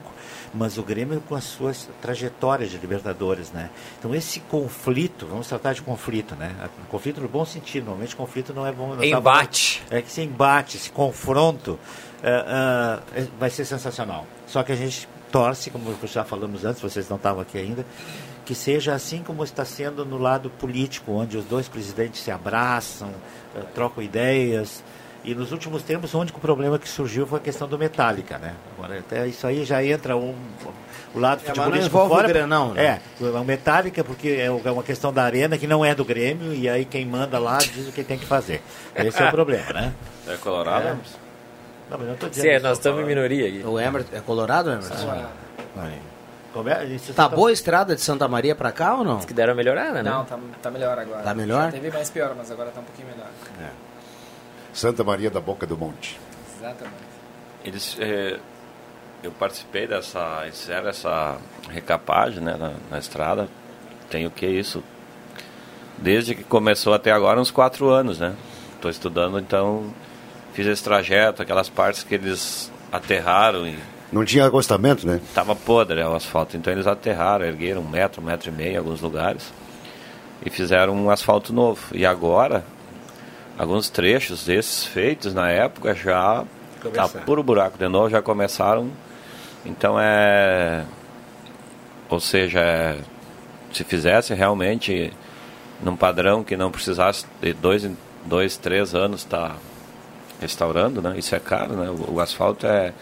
mas o Grêmio com as suas trajetórias de Libertadores, né? Então esse conflito, vamos tratar de conflito, né? Conflito no bom sentido, normalmente conflito não é bom. Não embate. Tá bom, é que esse embate, esse confronto uh, uh, vai ser sensacional. Só que a gente torce, como já falamos antes, vocês não estavam aqui ainda, que seja assim como está sendo no lado político, onde os dois presidentes se abraçam, uh, trocam ideias, e nos últimos tempos, o único problema que surgiu foi a questão do Metallica, né? Agora, até isso aí já entra um, o lado é, futebolístico não fora. O Grenão, né? É, o Metallica, porque é, é uma questão da arena que não é do Grêmio, e aí quem manda lá diz o que tem que fazer. Esse é o problema, né? É colorado? É. Não, mas não tô dizendo Sim, nós estamos em minoria aqui. O Emerson, é colorado, Emerson? Colorado. É, tá boa a estrada de Santa Maria pra cá ou não? Diz que deram uma melhorada, né? Não, tá, tá melhor agora. Tá melhor? Já teve mais pior, mas agora tá um pouquinho melhor. É. Santa Maria da Boca do Monte. Exatamente. Eles, é, eu participei dessa, fizeram essa recapagem né, na, na, estrada. Tem o que isso? Desde que começou até agora, uns quatro anos, né? Estou estudando, então fiz esse trajeto, aquelas partes que eles aterraram e não tinha acostamento, né? Tava podre o asfalto, então eles aterraram, ergueram um metro, um metro e meio em alguns lugares e fizeram um asfalto novo. E agora alguns trechos desses feitos na época já tá puro buraco de novo, já começaram. Então é. Ou seja, é, se fizesse realmente num padrão que não precisasse de dois, dois três anos estar tá restaurando, né? Isso é caro, né? O, o asfalto é.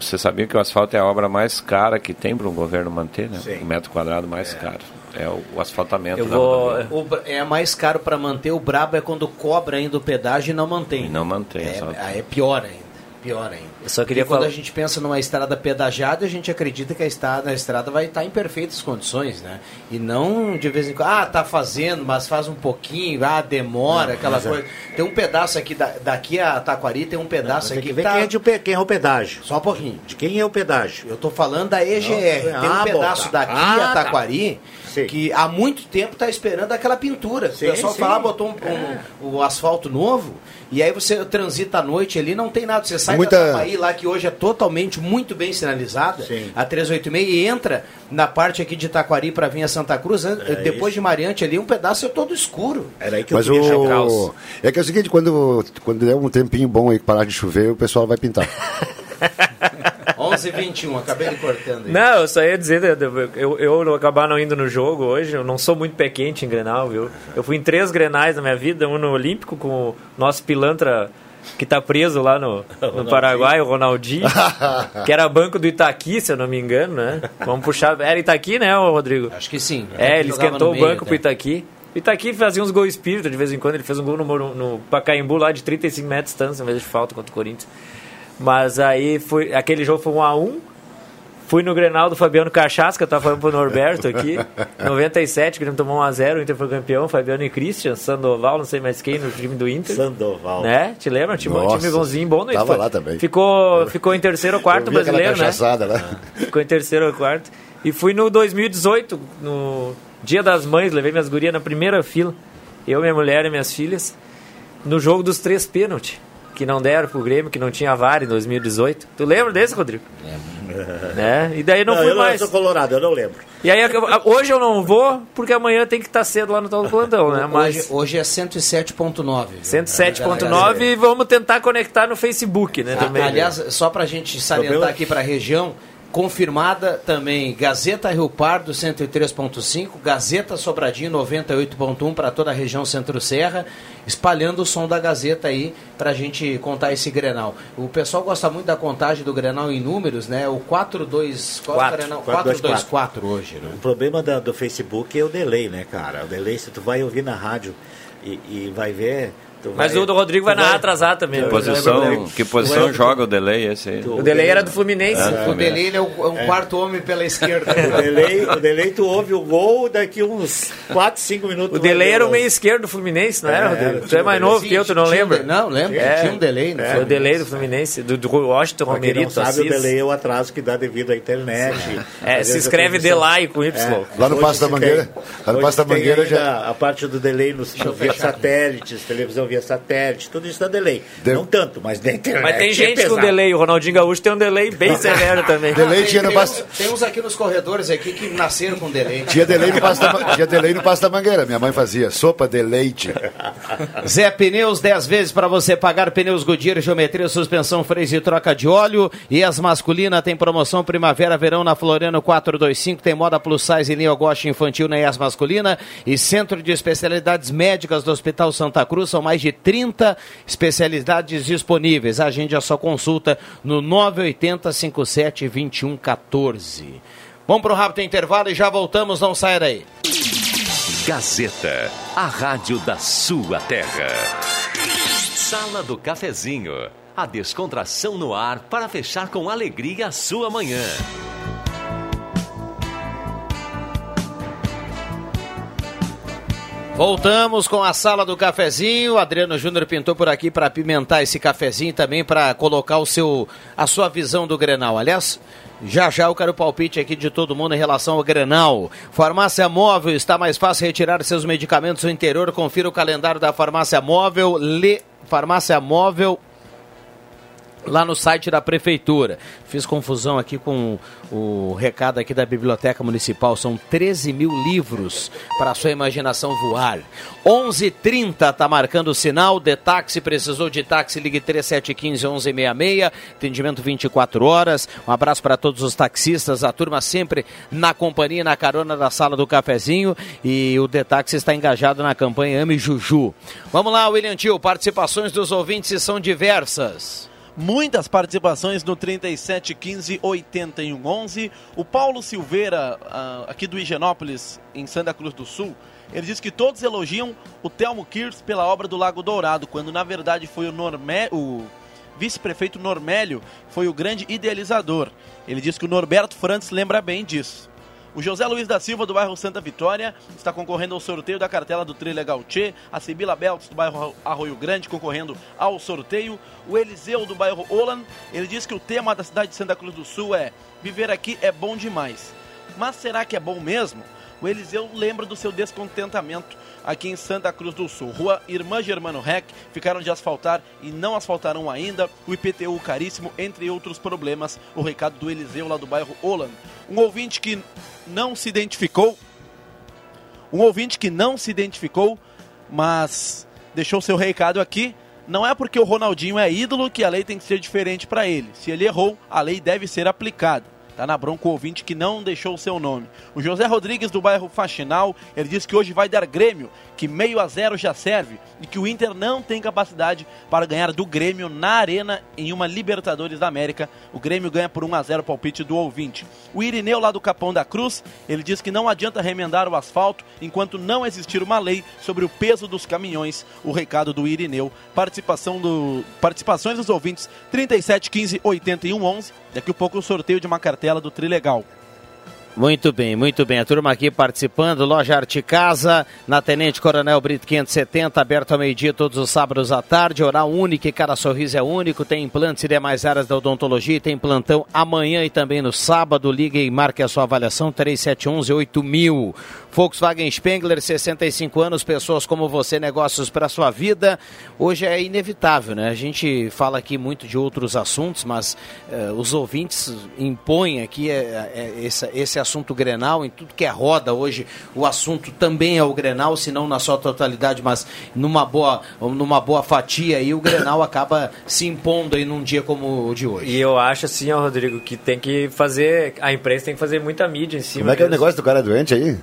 Você sabia que o asfalto é a obra mais cara que tem para um governo manter, né? Sim. O metro quadrado mais é. caro. É o, o asfaltamento. Eu vou, o, é mais caro para manter. O brabo é quando cobra ainda o pedágio e não mantém. E não mantém. É, é pior ainda pior ainda. Eu só queria Porque quando a gente pensa numa estrada pedajada, a gente acredita que a estrada, a estrada vai estar em perfeitas condições, né? E não de vez em quando, ah, tá fazendo, mas faz um pouquinho, ah, demora, não, aquela é. coisa. É. Tem um pedaço aqui, da, daqui a Taquari, tem um pedaço não, aqui. que tá... quem, é de, quem é o pedágio. Só um pouquinho. De quem é o pedágio? Eu tô falando da EGR. Não, tem um ah, pedaço bom, tá. daqui ah, a tá. Taquari. Tá Sim. que há muito tempo está esperando aquela pintura. Sim, o pessoal foi lá, botou um, um, um, o asfalto novo, e aí você transita à noite ali, não tem nada. Você sai Muita... da Tapaí lá, que hoje é totalmente muito bem sinalizada, Sim. a 386, e entra na parte aqui de Taquari para vir a Santa Cruz, é depois isso. de Mariante ali, um pedaço é todo escuro. Era aí que eu Mas queria o... É que é o seguinte, quando, quando der um tempinho bom aí parar de chover, o pessoal vai pintar. 11 h 21 acabei de cortando. Aí. Não, eu só ia dizer, eu, eu, eu acabar não indo no jogo hoje, eu não sou muito pé quente em Grenal, viu? Eu fui em três Grenais na minha vida, um no Olímpico com o nosso pilantra que tá preso lá no, no Paraguai, o Ronaldinho, que era banco do Itaqui, se eu não me engano, né? Vamos puxar. Era Itaqui, né, Rodrigo? Acho que sim. É, ele esquentou o banco até. pro Itaqui. O Itaqui fazia uns gols espírita de vez em quando, ele fez um gol no, no, no Pacaembu lá de 35 metros de distância, em vez de falta contra o Corinthians. Mas aí foi, aquele jogo foi 1 a 1 Fui no Grenal do Fabiano Cachaça, que eu tava falando pro Norberto aqui. 97, o Grêmio tomou 1x0, o Inter foi campeão, Fabiano e Christian, Sandoval, não sei mais quem, no time do Inter. Sandoval. Né? Te lembra? Time, Nossa, time bonzinho bom no Tava lá também. Ficou, ficou em terceiro ou quarto brasileiro, né? Lá. Ficou em terceiro ou quarto. E fui no 2018, no Dia das Mães, levei minhas gurias na primeira fila. Eu, minha mulher e minhas filhas, no jogo dos três pênaltis que não deram pro Grêmio, que não tinha VAR em 2018. Tu lembra desse, Rodrigo? Lembro. Né? E daí não, não fui eu mais. Eu sou colorado, eu não lembro. E aí hoje eu não vou, porque amanhã tem que estar cedo lá no tal do plantão, né? Mas hoje, hoje é 107.9. 107.9 e vamos tentar conectar no Facebook, né? Também, Aliás, só pra gente salientar aqui pra região, Confirmada também Gazeta Rio Pardo 103.5, Gazeta Sobradinho 98.1 para toda a região Centro-Serra, espalhando o som da Gazeta aí para a gente contar esse Grenal. O pessoal gosta muito da contagem do Grenal em números, né? O 4-2... 4-2-4 hoje, né? O problema da, do Facebook é o delay, né, cara? O delay, se tu vai ouvir na rádio e, e vai ver mas o do Rodrigo vai narrar atrasar também. Que posição, que posição joga o delay esse aí? O, delay era do Fluminense. É, o delay é um, um é. quarto homem pela esquerda. o, delay, o delay tu ouve o gol daqui uns 4, 5 minutos. O delay era o meio esquerdo do Fluminense, não era, Rodrigo? Tu é mais novo que eu, tu não lembra? Não, lembro. Tinha um delay. Foi o delay do Fluminense, do, do Washington Romerito. Quem não sabe, o delay é o atraso que dá devido à internet. É, se escreve delay com Y. Lá no Passo da Mangueira. Lá no Passo da Mangueira já... A parte do delay via satélites, televisão via satélite tudo isso dá delay. De... Não tanto, mas da internet. Mas tem é gente é com delay. O Ronaldinho Gaúcho tem um delay bem severo também. delay tinha no pasto... tem, uns aqui nos corredores aqui que nasceram com delay. Tinha delay no pasto da, tinha delay no pasto da mangueira. Minha mãe fazia sopa de leite. Zé Pneus, 10 vezes para você pagar pneus Goodyear, geometria, suspensão, freio e troca de óleo. E as masculinas tem promoção primavera, verão na Floriano 425. Tem moda plus size e neogoste infantil na ES masculina. E centro de especialidades médicas do Hospital Santa Cruz. São mais de 30 especialidades disponíveis. Agende a sua consulta no 980 57 21 14. Vamos para o rápido intervalo e já voltamos, não saia daí. Gazeta, a rádio da sua terra. Sala do Cafezinho, a descontração no ar para fechar com alegria a sua manhã. Voltamos com a sala do cafezinho. Adriano Júnior pintou por aqui para apimentar esse cafezinho também para colocar o seu a sua visão do Grenal. Aliás, já já eu quero o palpite aqui de todo mundo em relação ao Grenal. Farmácia Móvel, está mais fácil retirar seus medicamentos do interior. Confira o calendário da Farmácia Móvel. Lê Farmácia Móvel lá no site da prefeitura. Fiz confusão aqui com o recado aqui da Biblioteca Municipal. São 13 mil livros para a sua imaginação voar. 11:30 está marcando o sinal. De táxi, precisou de táxi, ligue 3715 1166. Atendimento 24 horas. Um abraço para todos os taxistas, a turma sempre na companhia, na carona da sala do cafezinho. E o De Táxi está engajado na campanha Ame Juju. Vamos lá, William Tio. Participações dos ouvintes são diversas muitas participações no 37 15 81 11. O Paulo Silveira, uh, aqui do Higienópolis, em Santa Cruz do Sul, ele diz que todos elogiam o Telmo Kirs pela obra do Lago Dourado, quando na verdade foi o, Norme... o vice-prefeito Normélio foi o grande idealizador. Ele diz que o Norberto Frantz lembra bem disso. O José Luiz da Silva, do bairro Santa Vitória, está concorrendo ao sorteio da cartela do Trilegal Tchê. A Sibila Belts, do bairro Arroio Grande, concorrendo ao sorteio. O Eliseu, do bairro Olan, ele diz que o tema da cidade de Santa Cruz do Sul é Viver aqui é bom demais. Mas será que é bom mesmo? O Eliseu lembra do seu descontentamento aqui em Santa Cruz do Sul. Rua Irmã Germano Rec, ficaram de asfaltar e não asfaltaram ainda. O IPTU caríssimo, entre outros problemas. O recado do Eliseu lá do bairro Olan. Um ouvinte que não se identificou. Um ouvinte que não se identificou, mas deixou seu recado aqui. Não é porque o Ronaldinho é ídolo que a lei tem que ser diferente para ele. Se ele errou, a lei deve ser aplicada. Tá na bronca o ouvinte que não deixou o seu nome. O José Rodrigues do bairro Faxinal, ele disse que hoje vai dar Grêmio, que meio a zero já serve e que o Inter não tem capacidade para ganhar do Grêmio na arena em uma Libertadores da América. O Grêmio ganha por 1 a 0 palpite do ouvinte. O Irineu lá do Capão da Cruz, ele diz que não adianta remendar o asfalto enquanto não existir uma lei sobre o peso dos caminhões. O recado do Irineu. Participação do participações dos ouvintes 37 15 81 11 Daqui a pouco o sorteio de uma cartela do Trilegal. Muito bem, muito bem. A turma aqui participando, Loja Arte Casa, na Tenente Coronel Brito 570, aberto ao meio-dia todos os sábados à tarde, oral único e cada sorriso é único, tem implantes e demais áreas da odontologia, tem plantão amanhã e também no sábado, ligue e marque a sua avaliação, 3711 8000. Volkswagen Spengler, 65 anos, pessoas como você, negócios para sua vida. Hoje é inevitável, né? A gente fala aqui muito de outros assuntos, mas uh, os ouvintes impõem aqui uh, esse, esse assunto Grenal, em tudo que é roda hoje, o assunto também é o Grenal, se não na sua totalidade, mas numa boa, numa boa fatia, e o Grenal acaba se impondo aí num dia como o de hoje. E eu acho assim, ó, Rodrigo, que tem que fazer, a imprensa tem que fazer muita mídia em cima. Como é que é o negócio do cara doente aí?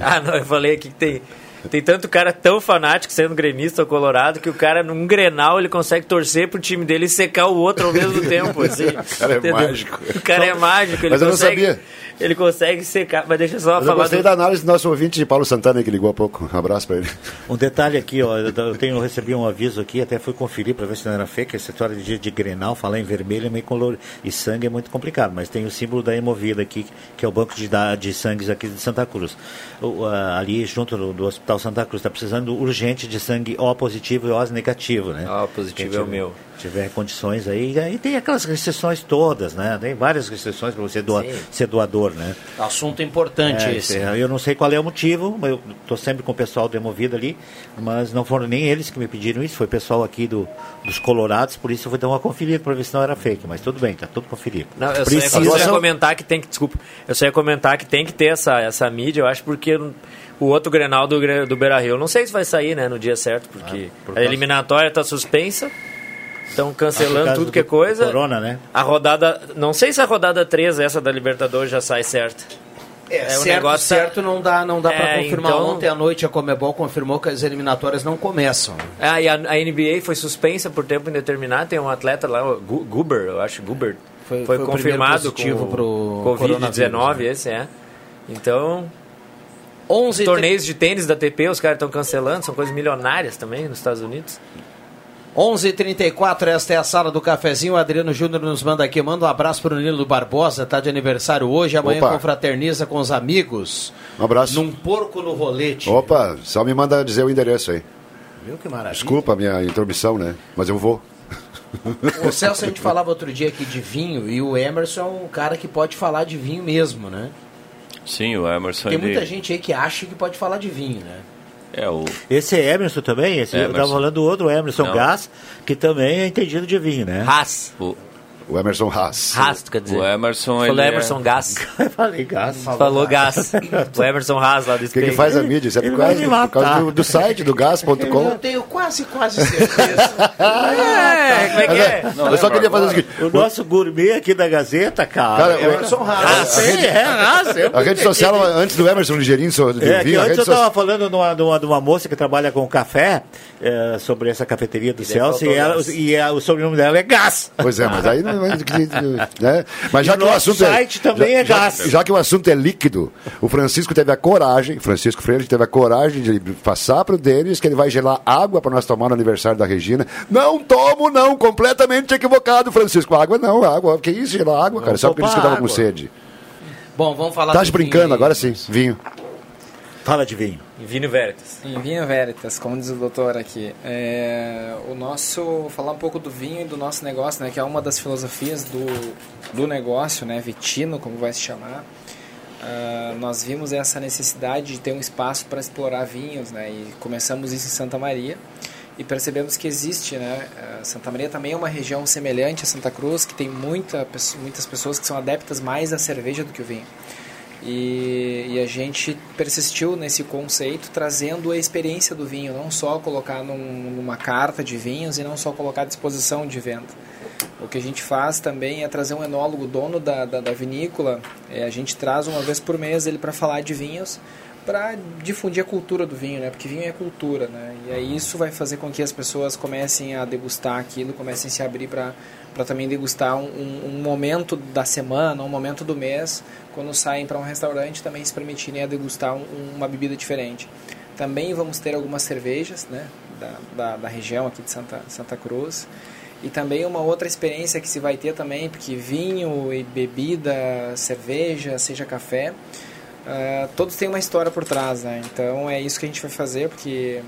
Ah, não, eu falei aqui que tem tem tanto cara tão fanático sendo gremista ou colorado que o cara num grenal ele consegue torcer pro time dele e secar o outro ao mesmo tempo. Assim, o cara é entendeu? mágico. O cara é mágico. Ele Mas eu consegue, não sabia. Ele consegue secar. Mas deixa eu só Mas falar. eu gostei do... da análise do nosso ouvinte de Paulo Santana que ligou há pouco. Um abraço para ele. Um detalhe aqui, ó, eu, tenho, eu recebi um aviso aqui, até fui conferir para ver se não era fake. Essa história de dia de Grenal, falar em vermelho é meio colorido. E sangue é muito complicado, mas tem o símbolo da Hemovida aqui, que é o banco de, de sangues aqui de Santa Cruz. O, ali junto do, do Hospital Santa Cruz, está precisando urgente de sangue O positivo e O negativo, né? O positivo é o meu tiver condições aí, aí tem aquelas restrições todas, né? Tem várias restrições para você doa, ser doador, né? Assunto importante é, esse. Eu não sei qual é o motivo, eu estou sempre com o pessoal do Hemovida ali, mas não foram nem eles que me pediram isso, foi o pessoal aqui do, dos Colorados, por isso eu vou dar uma conferida para ver se não era fake, mas tudo bem, tá tudo conferido. Não, eu Precisa... só, ia, eu só ia comentar que tem que, desculpa, eu só ia comentar que tem que ter essa, essa mídia, eu acho porque o outro Grenal do, do Beira Rio, não sei se vai sair, né, no dia certo, porque ah, por a eliminatória está suspensa. Estão cancelando ah, tudo que é coisa. Corona, né? A rodada. Não sei se a rodada 3, essa da Libertadores, já sai certa. É, é certo, negócio tá- certo não dá, não dá é, para confirmar. Então... Ontem à noite a Comebol confirmou que as eliminatórias não começam. Ah, e a, a NBA foi suspensa por tempo indeterminado. Tem um atleta lá, o Guber, eu acho, Guber. Foi, foi, foi confirmado positivo para o Covid-19, né? esse é. Então, 11 torneios de tênis da TP os caras estão cancelando, são coisas milionárias também nos Estados Unidos. 11:34 esta é a sala do cafezinho. O Adriano Júnior nos manda aqui. Manda um abraço para o Nilo Barbosa, tá de aniversário hoje. Amanhã Opa. confraterniza com os amigos. Um abraço. Num porco no rolete. Opa, só me manda dizer o endereço aí. Viu que maravilha? Desculpa a minha intromissão, né? Mas eu vou. O Celso, a gente falava outro dia aqui de vinho e o Emerson é um cara que pode falar de vinho mesmo, né? Sim, o Emerson. Tem muita gente aí que acha que pode falar de vinho, né? É o... Esse é Emerson também? Esse, Emerson. Eu estava falando do outro Emerson Não. Gás, que também é entendido de vinho, né? Haas. O... O Emerson Haas. Haas, quer dizer. O Emerson, Falou Emerson é... Gás. falei Gás. Falou, Falou Gás. o Emerson Haas lá do O que, que, faz a mídia? Isso é por causa, por causa do, do, site do gás.com. Eu tenho quase, quase certeza. é, como é que é? Não, eu só queria fazer o seguinte. O nosso gourmet aqui da Gazeta, cara. cara é Emerson Haas. Ah, rede, é, Haas. A rede social antes do Emerson Ligeirinho. É, vinho, antes eu estava so... falando de uma, de, uma, de uma moça que trabalha com café, é, sobre essa cafeteria do Celso, e, ela, e a, o sobrenome dela é Gás. Pois é, mas aí não né? Mas já que o assunto é- site é, também já, é gás. Já, já, que o assunto é líquido, o Francisco teve a coragem, Francisco Freire teve a coragem de passar para o Denis que ele vai gelar água para nós tomar no aniversário da Regina. Não tomo, não, completamente equivocado, Francisco. Água não, água. Que isso, gelar água, cara? Só porque disse que estava com sede. Bom, vamos falar. Tá brincando, agora sim, vinho. Fala de vinho. Vinho Veritas. Vinho Veritas, como diz o doutor aqui. É, o nosso, falar um pouco do vinho e do nosso negócio, né, que é uma das filosofias do, do negócio, né, Vitino, como vai se chamar. Uh, nós vimos essa necessidade de ter um espaço para explorar vinhos, né, e começamos isso em Santa Maria e percebemos que existe, né? Santa Maria também é uma região semelhante a Santa Cruz, que tem muita, muitas pessoas que são adeptas mais à cerveja do que o vinho. E, e, a gente persistiu nesse conceito, trazendo a experiência do vinho, não só colocar num, numa carta de vinhos e não só colocar à disposição de venda. O que a gente faz também é trazer um enólogo, dono da, da, da vinícola, é, a gente traz uma vez por mês ele para falar de vinhos, para difundir a cultura do vinho, né? Porque vinho é cultura, né? E aí isso vai fazer com que as pessoas comecem a degustar aquilo, comecem a se abrir para para também degustar um, um, momento da semana, um momento do mês, quando saem para um restaurante, também se permitirem a degustar um, uma bebida diferente. Também vamos ter algumas cervejas né, da, da, da, região aqui de Santa, Santa Cruz. E também uma outra experiência que se vai ter também, porque vinho e bebida, cerveja, seja café, uh, todos têm uma história por trás, né? Então é isso que a gente vai fazer, porque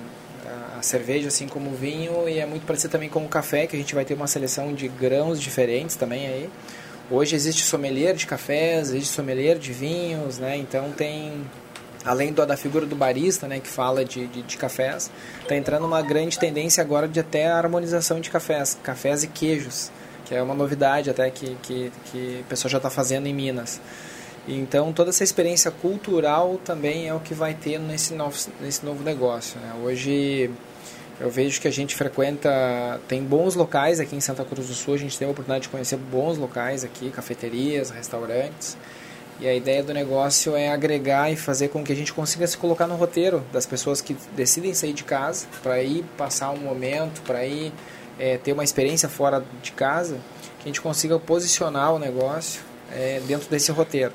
cerveja, assim como o vinho, e é muito parecido também com o café, que a gente vai ter uma seleção de grãos diferentes também aí. Hoje existe sommelier de cafés, existe sommelier de vinhos, né? Então tem, além do, da figura do barista, né, que fala de, de, de cafés, está entrando uma grande tendência agora de até a harmonização de cafés, cafés e queijos, que é uma novidade até que, que, que o já está fazendo em Minas. Então, toda essa experiência cultural também é o que vai ter nesse novo, nesse novo negócio. Né? Hoje, eu vejo que a gente frequenta, tem bons locais aqui em Santa Cruz do Sul, a gente tem a oportunidade de conhecer bons locais aqui, cafeterias, restaurantes. E a ideia do negócio é agregar e fazer com que a gente consiga se colocar no roteiro das pessoas que decidem sair de casa para ir passar um momento, para ir é, ter uma experiência fora de casa, que a gente consiga posicionar o negócio é, dentro desse roteiro.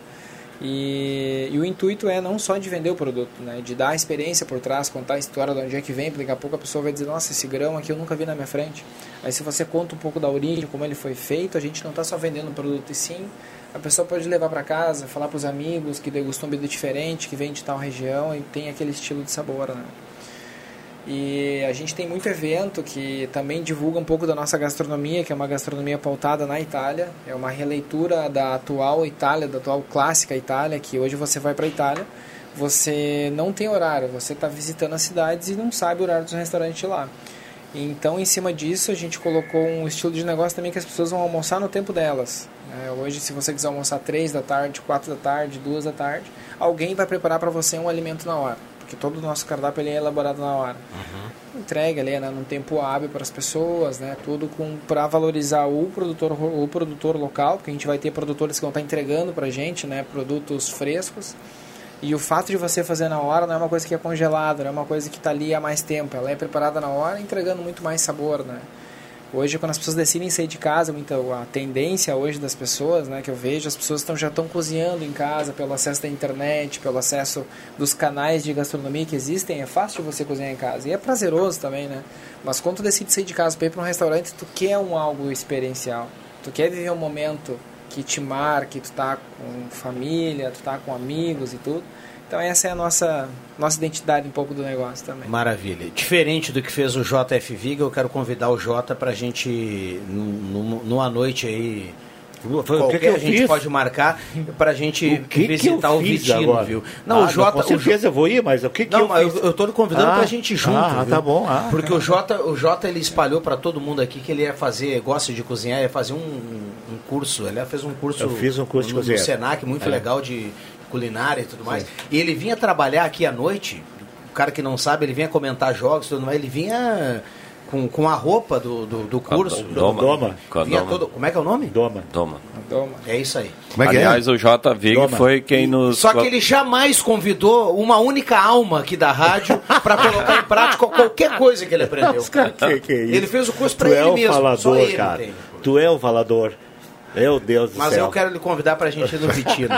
E, e, o intuito é não só de vender o produto, né? de dar a experiência por trás, contar a história de onde é que vem, porque daqui a pouco a pessoa vai dizer, nossa, esse grão aqui eu nunca vi na minha frente. Aí se você conta um pouco da origem, como ele foi feito, a gente não está só vendendo o produto, e sim a pessoa pode levar para casa, falar para os amigos que degustou um bebida diferente, que vem de tal região e tem aquele estilo de sabor. Né? E a gente tem muito evento que também divulga um pouco da nossa gastronomia, que é uma gastronomia pautada na Itália. É uma releitura da atual Itália, da atual clássica Itália, que hoje você vai para a Itália, você não tem horário, você está visitando as cidades e não sabe o horário dos restaurantes lá. Então, em cima disso, a gente colocou um estilo de negócio também que as pessoas vão almoçar no tempo delas. É, hoje, se você quiser almoçar 3 da tarde, 4 da tarde, 2 da tarde, alguém vai preparar para você um alimento na hora porque todo o nosso cardápio ele é elaborado na hora. Uhum. Entrega ali, né, num tempo hábil para as pessoas, né, tudo para valorizar o produtor o produtor local, porque a gente vai ter produtores que vão estar tá entregando para a gente, né, produtos frescos. E o fato de você fazer na hora não é uma coisa que é congelada, não é uma coisa que está ali há mais tempo. Ela é preparada na hora, entregando muito mais sabor, né? Hoje, quando as pessoas decidem sair de casa, muita, a tendência hoje das pessoas, né, que eu vejo, as pessoas estão, já estão cozinhando em casa pelo acesso da internet, pelo acesso dos canais de gastronomia que existem. É fácil você cozinhar em casa e é prazeroso também, né? Mas quando tu decide sair de casa para ir para um restaurante, tu quer um algo experiencial. Tu quer viver um momento que te marque, tu tá com família, tu tá com amigos e tudo. Então essa é a nossa, nossa identidade um pouco do negócio também. Maravilha. Diferente do que fez o JF Viga, eu quero convidar o Jota para a gente, numa noite aí, o que, que a gente fiz? pode marcar para a gente que visitar que o Vitino, agora? viu? Não, ah, o Jota. Não, com certeza eu vou ir, mas o que, que não, eu fiz? eu estou convidando ah, para a gente ir junto. Ah, viu? tá bom. Ah, Porque o Jota, o Jota ele espalhou para todo mundo aqui que ele ia fazer, gosta de cozinhar, ia fazer um, um curso. Ele fez um curso. Eu fiz um curso no, de. No Senac, muito é. legal de culinária e tudo mais. Sim. E ele vinha trabalhar aqui à noite, o cara que não sabe, ele vinha comentar jogos e tudo mais, ele vinha com, com a roupa do, do, do curso. Doma. Doma. Vinha todo, como é que é o nome? Doma. Doma. Doma. É isso aí. Como é que Aliás, é? o J. Vig foi quem nos... Só que ele jamais convidou uma única alma aqui da rádio para colocar em prática qualquer coisa que ele aprendeu. que, que é ele fez o curso para ele é mesmo. Falador, cara. Tu é o falador. Meu Deus do Mas céu. eu quero lhe convidar para a gente ir no Vitino.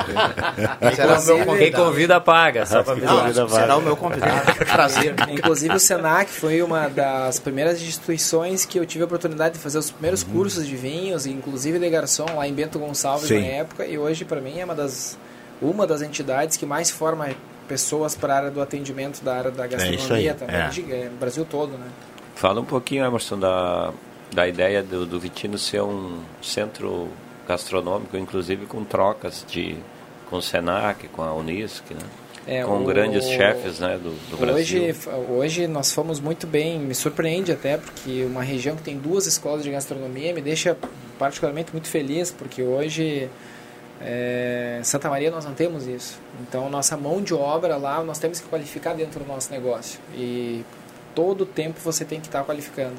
será o meu Quem convida paga. Só pra Não, será o meu convidado. Prazer. Inclusive o Senac foi uma das primeiras instituições que eu tive a oportunidade de fazer os primeiros uhum. cursos de vinhos, inclusive de garçom lá em Bento Gonçalves Sim. na época. E hoje para mim é uma das uma das entidades que mais forma pessoas para a área do atendimento da área da gastronomia é também, é. de, é, Brasil todo, né? Fala um pouquinho, Emerson, da da ideia do, do Vitino ser um centro gastronômico, inclusive com trocas de com o Senac, com a Unisc, né? É, com o, grandes chefes né, do, do hoje, Brasil. Hoje nós fomos muito bem, me surpreende até, porque uma região que tem duas escolas de gastronomia me deixa particularmente muito feliz, porque hoje é, Santa Maria nós não temos isso. Então nossa mão de obra lá nós temos que qualificar dentro do nosso negócio. E todo o tempo você tem que estar qualificando.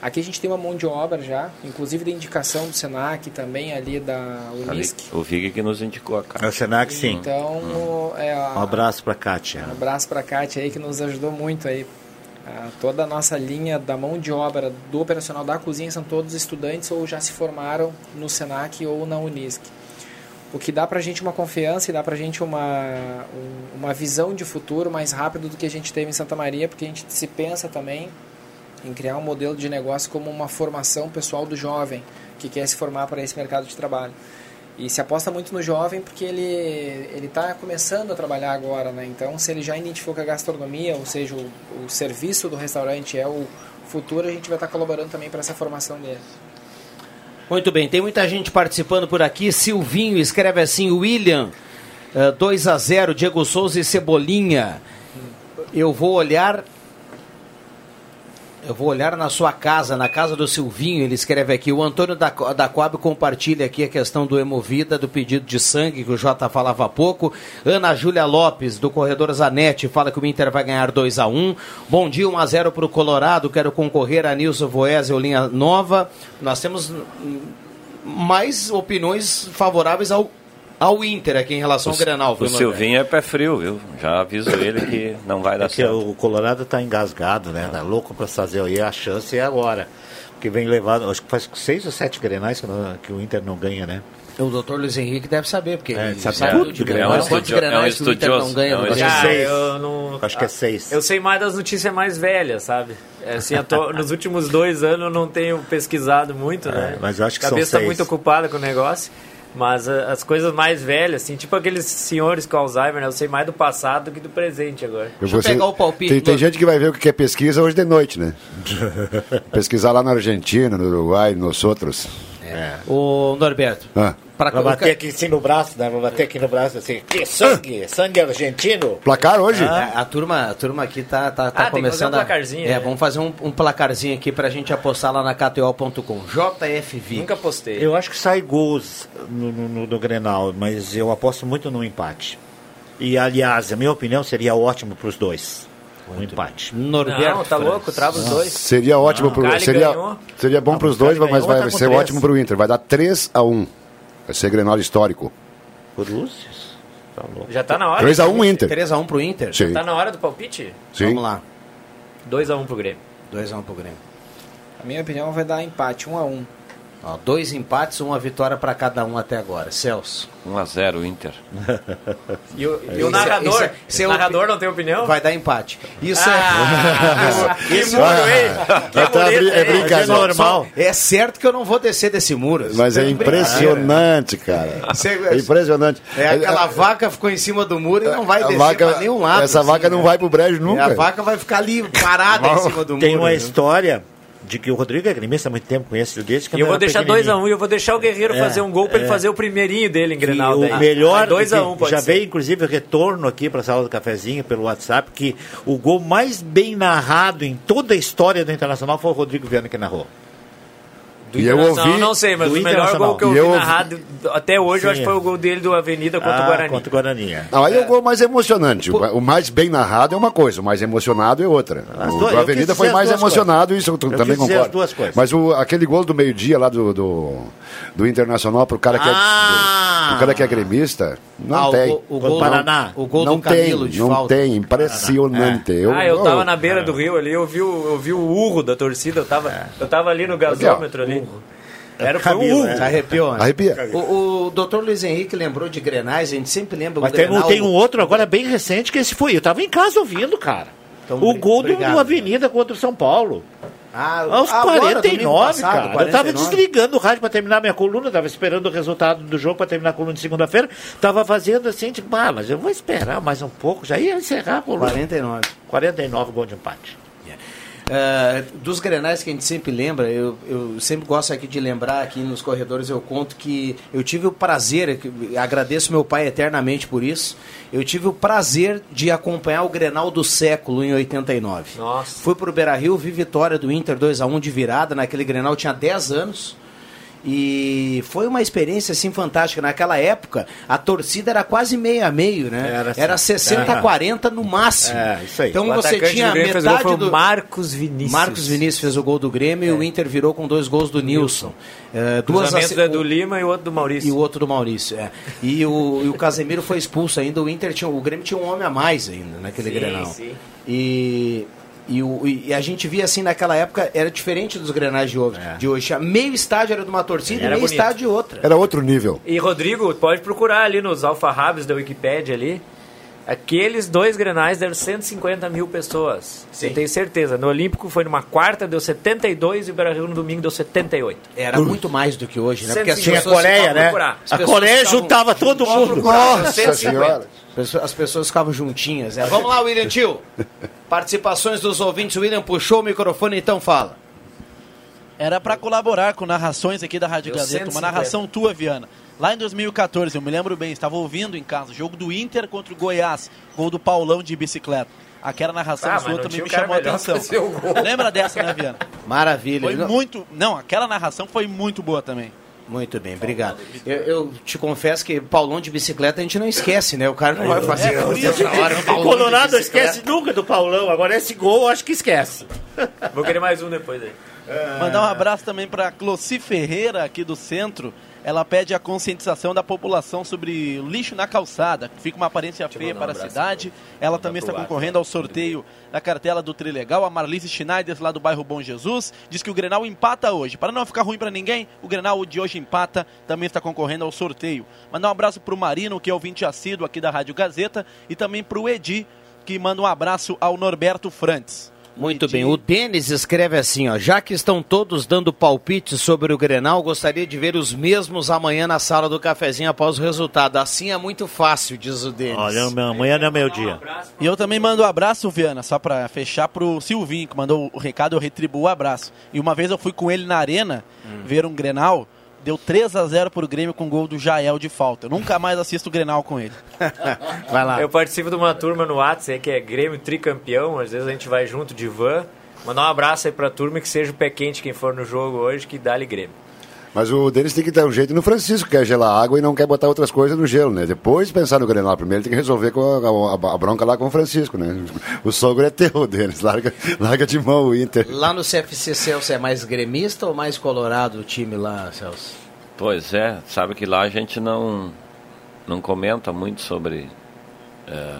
Aqui a gente tem uma mão de obra já, inclusive da indicação do Senac também ali da Unisc. O Vig que nos indicou a Kátia. É o Senac, sim. Então, hum. é a, um abraço para a Kátia. Um abraço para a Kátia aí que nos ajudou muito aí. toda a nossa linha da mão de obra do operacional da cozinha são todos estudantes ou já se formaram no Senac ou na Unisc. O que dá para a gente uma confiança e dá para a gente uma, uma visão de futuro mais rápido do que a gente teve em Santa Maria, porque a gente se pensa também em criar um modelo de negócio como uma formação pessoal do jovem que quer se formar para esse mercado de trabalho. E se aposta muito no jovem porque ele ele está começando a trabalhar agora, né? Então, se ele já identificou que a gastronomia, ou seja, o, o serviço do restaurante é o futuro, a gente vai estar tá colaborando também para essa formação dele. Muito bem, tem muita gente participando por aqui. Silvinho escreve assim: William, 2 eh, a 0 Diego Souza e Cebolinha. Eu vou olhar Eu vou olhar na sua casa, na casa do Silvinho, ele escreve aqui. O Antônio da, da Coab compartilha aqui a questão do Hemovida, do pedido de sangue, que o Jota falava há pouco. Ana Júlia Lopes, do Corredor Zanetti, fala que o Inter vai ganhar 2 a 1 Bom dia, 1 a 0 para o Colorado. Quero concorrer a Nilson Voesel, linha nova. Nós temos mais opiniões favoráveis ao ao Inter aqui em relação o, ao Grenal. O Silvinho é pé frio, viu? Já aviso ele que não vai dar é certo. o Colorado está engasgado, né? Tá louco para fazer aí a chance é agora. Porque vem levado, acho que faz seis ou sete Grenais que, que o Inter não ganha, né? O doutor Luiz Henrique deve saber, porque é, ele sabe, tudo de Grenal. É um, estudio, é um estudioso. Não ganha é um acho, que é seis. Eu não, acho que é seis. Eu sei mais das notícias mais velhas, sabe? Assim, tô, nos últimos dois anos eu não tenho pesquisado muito, né? Mas eu acho que A cabeça são está muito ocupada com o negócio. Mas as coisas mais velhas, assim, tipo aqueles senhores com Alzheimer, né? Eu sei mais do passado do que do presente agora. Deixa eu pegar o palpite. Tem, tem, gente que vai ver o que é pesquisa hoje de noite, né? Pesquisar lá na Argentina, no Uruguai, nos outros. É. O Norberto. Ah. Pra Vou bater aqui assim no braço, né? Vou bater aqui no braço assim. Que sangue! Sangue argentino! Placar hoje? Ah, a, turma, a turma aqui tá, tá, tá ah, começando. Tem que fazer um placarzinho. A, é, né? vamos fazer um, um, placarzinho aqui pra gente apostar lá na KTO.com. JFV. Nunca postei. Eu acho que sai gols no, no, no, no Grenal, mas eu aposto muito no empate. E aliás, a minha opinião seria ótimo para os dois. Um empate. Norberto não, tá louco, trava os dois. Seria ótimo pro, seria, seria bom para os dois, mas vai, vai ser ótimo para o Inter. Vai dar 3 a 1 Vai ser Grenal histórico. Cruzes? Tá Já tá na hora. 3x1 Inter. 3x1 pro Inter? Sim. Já tá na hora do palpite? Sim. Vamos lá. 2x1 pro Grêmio. 2x1 pro Grêmio. A minha opinião vai dar empate, 1x1. Ó, dois empates, uma vitória para cada um até agora. Celso. 1x0 Inter. e o, e o narrador? Isso é, isso é o narrador não tem opinião? Vai dar empate. Isso ah, é. que muro, hein? Que tá, é brincadeira. É normal. É certo que eu não vou descer desse muro. Mas é impressionante, cara. É impressionante. É aquela vaca ficou em cima do muro e não vai descer vaca, pra nenhum lado. Essa assim, vaca não né? vai pro brejo nunca. a vaca vai ficar ali parada em cima do muro. Tem uma né? história de que o Rodrigo é gremista há muito tempo, conhece desde que E eu vou deixar 2x1 um, e eu vou deixar o Guerreiro é, fazer um gol para é, ele fazer o primeirinho dele em Grenal. O melhor, 2x1 um, Já ser. veio inclusive o retorno aqui para a sala do cafezinho pelo WhatsApp que o gol mais bem narrado em toda a história do Internacional foi o Rodrigo Viana que narrou. Do e eu ouvi. Não sei, mas o melhor gol que eu, eu vi narrado até hoje, Sim. eu acho que foi o gol dele do Avenida contra ah, o Guarani. Contra o Guarani. É. Não, aí é o gol mais emocionante. O mais bem narrado é uma coisa, o mais emocionado é outra. As o do Avenida foi mais emocionado, coisas. isso eu, eu também concordo. Mas o, aquele gol do meio-dia lá do, do, do Internacional pro cara que é, ah. é, cara que é gremista, não ah, tem. O, o, gol do Paraná. O gol não do Camilo tem, de não falta. tem, impressionante. É. Eu, ah, eu tava na beira do rio ali, eu vi, o urro da torcida, eu tava ali no gasômetro ali. Era foi um né? Arrepiou, né? Arrepia. O, o doutor Luiz Henrique lembrou de Grenais, a gente sempre lembra Mas tem, tem um outro agora bem recente que esse foi. Eu tava em casa ouvindo, cara. Então, o gol obrigado, do Avenida contra o São Paulo. Ah, Aos agora, 49, passado, cara. 49. Eu tava desligando o rádio para terminar minha coluna, tava esperando o resultado do jogo para terminar a coluna de segunda-feira. Tava fazendo assim, tipo, ah, mas eu vou esperar mais um pouco, já ia encerrar a coluna. 49. 49 gol de empate. Uh, dos grenais que a gente sempre lembra, eu, eu sempre gosto aqui de lembrar, aqui nos corredores eu conto que eu tive o prazer, agradeço meu pai eternamente por isso, eu tive o prazer de acompanhar o Grenal do século em 89. Nossa. Fui para o Beira-Rio, vi vitória do Inter 2 a 1 de virada, naquele Grenal tinha 10 anos, e foi uma experiência assim fantástica. Naquela época, a torcida era quase meio a meio, né? Era, assim. era 60 a 40 no máximo. É, isso aí. Então o você tinha do metade do Marcos Vinícius. Marcos Vinícius fez o gol do Grêmio é. e o Inter virou com dois gols do Nilson. É, duas ace... é do Lima e o outro do Maurício. E o outro do Maurício, é. E o, e o Casemiro foi expulso ainda, o Inter tinha, o Grêmio tinha um homem a mais ainda naquele sim, Grenal. Sim. E e, o, e, a gente via assim naquela época, era diferente dos grenais de hoje. É. De hoje. Meio estádio era de uma torcida era e meio bonito. estádio de outra. Era outro nível. E Rodrigo, pode procurar ali nos alfarrábios da Wikipédia ali. Aqueles dois grenais deram 150 mil pessoas. Sim. Eu tenho certeza. No Olímpico foi numa quarta, deu 72 e o Brasil no domingo deu 78. Era muito mais do que hoje, né? Porque assim, a Coreia, né? A Coreia juntava todo mundo. Nossa senhora. As pessoas ficavam juntinhas. Né? Vamos lá, William Tio. Participações dos ouvintes. O William puxou o microfone, então fala. Era para colaborar com narrações aqui da Rádio Gazeta. Uma narração tua, Viana. Lá em 2014, eu me lembro bem, estava ouvindo em casa, jogo do Inter contra o Goiás, gol do Paulão de bicicleta. Aquela narração Ah, sua também me chamou a atenção. fazer. Lembra dessa, né, Viana? Maravilha. Foi Não- muito. Não, aquela narração foi muito boa também. Muito bem, obrigado. Eu, eu te confesso que Paulão de bicicleta a gente não esquece, né? O cara não vai fazer É, por isso outra hora. Colorado esquece nunca do Paulão. Agora esse gol, eu acho que esquece. Vou querer mais um depois aí. Mandar um abraço também para Clossi Ferreira, aqui do centro. Ela pede a conscientização da população sobre lixo na calçada, que fica uma aparência feia um para a cidade. Ela também está concorrendo ao sorteio da cartela do Trilegal. A Marlise Schneider, lá do bairro Bom Jesus, diz que o Grenal empata hoje. Para não ficar ruim para ninguém, o Grenal de hoje empata, também está concorrendo ao sorteio. Mandar um abraço para o Marino, que é ouvinte assíduo aqui da Rádio Gazeta, e também para o Edi, que manda um abraço ao Norberto Frantes. Muito bem, o Denis escreve assim, ó, já que estão todos dando palpite sobre o Grenal, gostaria de ver os mesmos amanhã na sala do cafezinho após o resultado. Assim é muito fácil, diz o Denis. Olha, amanhã não é meu dia. E eu também mando um abraço, Viana, só pra fechar pro Silvinho, que mandou o recado, eu retribuo o abraço. E uma vez eu fui com ele na arena ver um Grenal, deu 3 a 0 pro Grêmio com gol do Jael de falta. Eu nunca mais assisto o Grenal com ele. Vai lá. Eu participo de uma turma no WhatsApp que é Grêmio Tricampeão. Às vezes a gente vai junto de van. Mandar um abraço aí pra turma e que seja o pé quente quem for no jogo hoje, que dá-lhe Grêmio. Mas o Denis tem que dar um jeito no Francisco, que quer gelar água e não quer botar outras coisas no gelo, né? Depois pensar no Grenal primeiro, tem que resolver com a, a- a bronca lá com o Francisco, né? O sogro é teu, Denis. Larga, larga de mão o Inter. Lá no CFC Celso é mais gremista ou mais colorado o time lá, Celso? Pois é, sabe que lá a gente não, não comenta muito sobre é,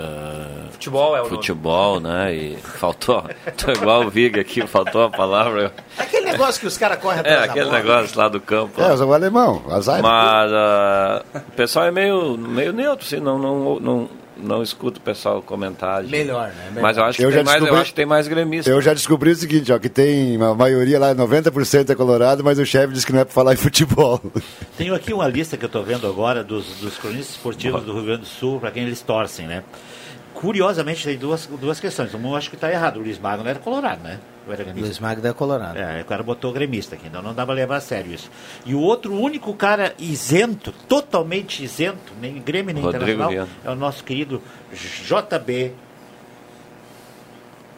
é, Futebol é o nome. futebol, né? E faltou, tô igual o Viga aqui, faltou a palavra. Aquele negócio que os caras correm É, atrás da aquele bola. negócio lá do campo. É, o alemão, azar. Mas ah, o pessoal é meio, meio neutro, assim, não, não, não, não escuta o pessoal comentar. Melhor, né? Melhor. Mas eu acho, que Eu já tem mais, eu descobri- acho que tem mais gremista. Eu já descobri o seguinte, ó, que tem a maioria lá, 90% é colorado, mas o chefe diz que não é pra falar em futebol. Tenho aqui uma lista que eu estou vendo agora dos, dos cronistas esportivos do Rio Grande do Sul, para quem eles torcem, né? Curiosamente, tem duas, duas questões. Uma eu acho que está errado. O Luiz Magno não era colorado, né? Era gremista? Luiz Magda é colorado. É, o cara botou gremista aqui, então não pra levar a sério isso. E o outro, o único cara isento, totalmente isento, nem Grêmio nem Rodrigo Internacional, Viana. é o nosso querido JB,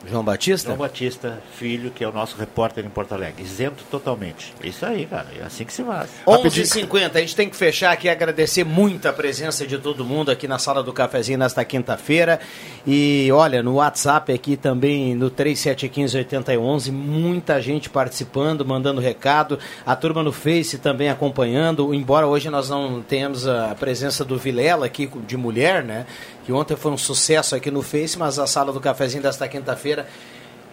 João Batista? João Batista, filho, que é o nosso repórter em Porto Alegre. Isento totalmente. É isso aí, cara. É assim que se faz. 11h50, a gente tem que fechar aqui e agradecer muito a presença de todo mundo aqui na sala do cafezinho nesta quinta-feira. E olha, no WhatsApp aqui também, no 3715-8011, muita gente participando, mandando recado. A turma no Face também acompanhando, embora hoje nós não tenhamos a presença do Vilela aqui de mulher, né? Que ontem foi um sucesso aqui no Face, mas a sala do cafezinho desta quinta-feira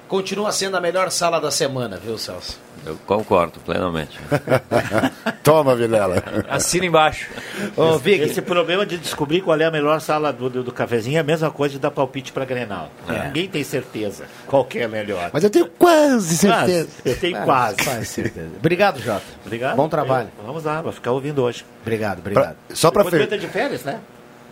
continua sendo a melhor sala da semana, viu, Celso? Eu concordo plenamente. Toma, Vilela. Assina embaixo. Ô, esse, Vig. esse problema de descobrir qual é a melhor sala do, do, do cafezinho é a mesma coisa de dar palpite para Grenal. É. Ninguém tem certeza qual que é a melhor. Mas eu tenho quase certeza. Mas eu tenho quase. quase certeza. Obrigado, Jota. Obrigado. Bom trabalho. Eu- vamos lá, vou ficar ouvindo hoje. Obrigado, obrigado. Pra- só pra Depois tu fe... entra de férias, né?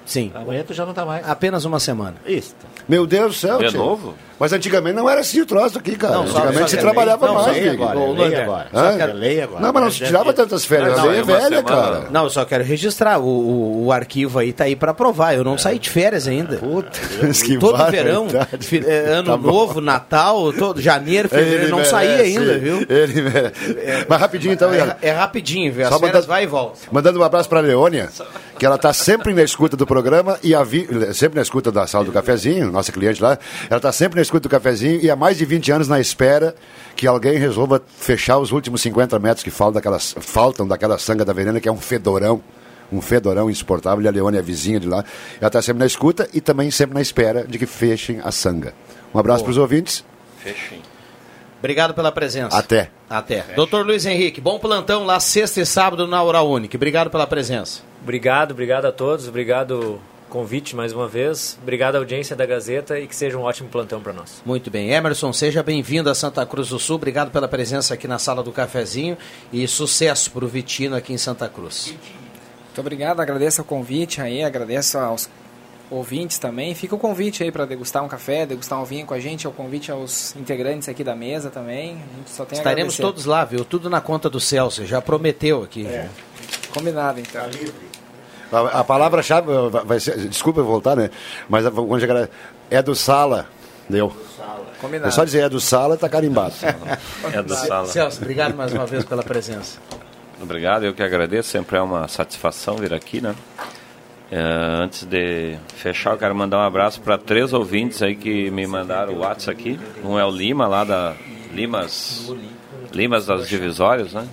Sim. Amanhã tu já não tá mais. Apenas uma semana. Isso. Meu Deus do céu, De tio. novo? Mas antigamente não era assim o troço aqui, cara. Não, antigamente só se que trabalhava lei- não, mais, só Vig. agora. Leia Norberto, agora. Leia agora. Não, mas não se tirava tantas férias. Não, A lei é é velha, semana. cara. Não, eu só quero registrar. O, o, o arquivo aí tá aí pra provar. Eu não saí de férias ainda. Puta, que Todo barbaridade. verão, fi- é, ano Tá novo, Natal, todo, janeiro, fevereiro, Ele não merece, saí ainda, viu? Ele merece. Mas rapidinho então. É, é rapidinho, viu? As Só férias mandando- vai e volta. Mandando um abraço para a Leônia, que ela está sempre na escuta do programa e a vi- sempre na escuta da sala do cafezinho, nossa cliente lá. Ela está sempre na escuta do cafezinho e há mais de 20 anos na espera que alguém resolva fechar os últimos 50 metros que faltam daquelas, faltam daquela sanga da Verena, que é um fedorão. Um fedorão insuportável, e a Leônia é vizinha de lá. Ela está sempre na escuta e também sempre na espera de que fechem a sanga. Um abraço para os ouvintes. Fechei. Obrigado pela presença. Até. Até. Doutor Luiz Henrique, bom plantão lá sexta e sábado na Hora Única. Obrigado pela presença. Obrigado, obrigado a todos. Obrigado convite mais uma vez. Obrigado à audiência da Gazeta e que seja um ótimo plantão para nós. Muito bem. Emerson, seja bem-vindo a Santa Cruz do Sul. Obrigado pela presença aqui na sala do cafezinho e sucesso para o Vitino aqui em Santa Cruz. Muito obrigado, agradeço o convite aí, agradeço aos ouvintes também. Fica o convite aí para degustar um café, degustar um vinho com a gente, é o convite aos integrantes aqui da mesa também. A gente só tem a Estaremos todos lá, viu? Tudo na conta do Celso. Já prometeu aqui. É. Combinado, então. A, a palavra-chave vai ser. Desculpa eu voltar, né? Mas quando chegar. É do Sala. Deu. Combinado. É só dizer é do Sala e tá carimbado. é do Sala. Celso, obrigado mais uma vez pela presença. Obrigado, eu que agradeço. Sempre é uma satisfação vir aqui, né? É, antes de fechar, eu quero mandar um abraço para três ouvintes aí que me mandaram o WhatsApp aqui. Um é o Lima, lá da Limas, Limas das Divisórias, né?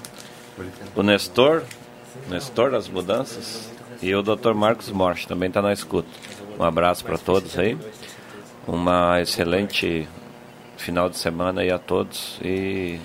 O Nestor, Nestor das Mudanças. E o Dr. Marcos Morte também está na escuta. Um abraço para todos aí. Uma excelente final de semana aí a todos. E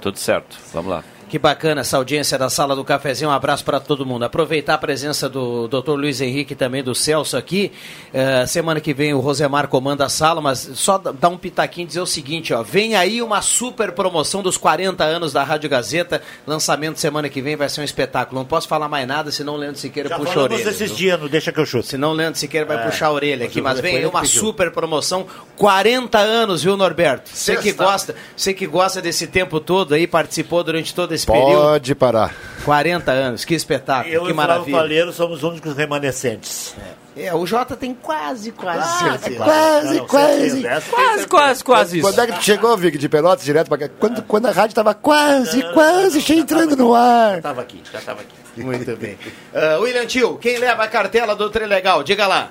tudo certo. Vamos lá. Que bacana essa audiência da sala do cafezinho. Um abraço para todo mundo. Aproveitar a presença do Dr. Luiz Henrique também do Celso aqui. Uh, semana que vem o Rosemar comanda a sala, mas só dar um pitaquinho e dizer o seguinte, ó. Vem aí uma super promoção dos 40 anos da Rádio Gazeta. Lançamento semana que vem vai ser um espetáculo. Não posso falar mais nada, senão o Leandro Siqueira Já puxa a orelha. esses dias, não deixa que eu chute. Senão o Leandro Siqueira vai é, puxar a orelha aqui. Mas vem aí uma super promoção. 40 anos, viu, Norberto? Você que gosta, você que gosta desse tempo todo aí, participou durante todo esse esse Pode período. Pode parar. 40 anos, que espetáculo, Eu que maravilha. Eu e o somos os únicos remanescentes. É. é. o Jota tem quase, quase ah, Quase, quase, quase. Quase, quase, quase Quando é que tu chegou, Vic, de Pelotas, direto pra cá? Quando, quando a rádio tava quase, quase, cheio entrando no ar. Já tava aqui, já tava aqui. Muito bem. Uh, William Tio, quem leva a cartela do Trilegal? Diga lá.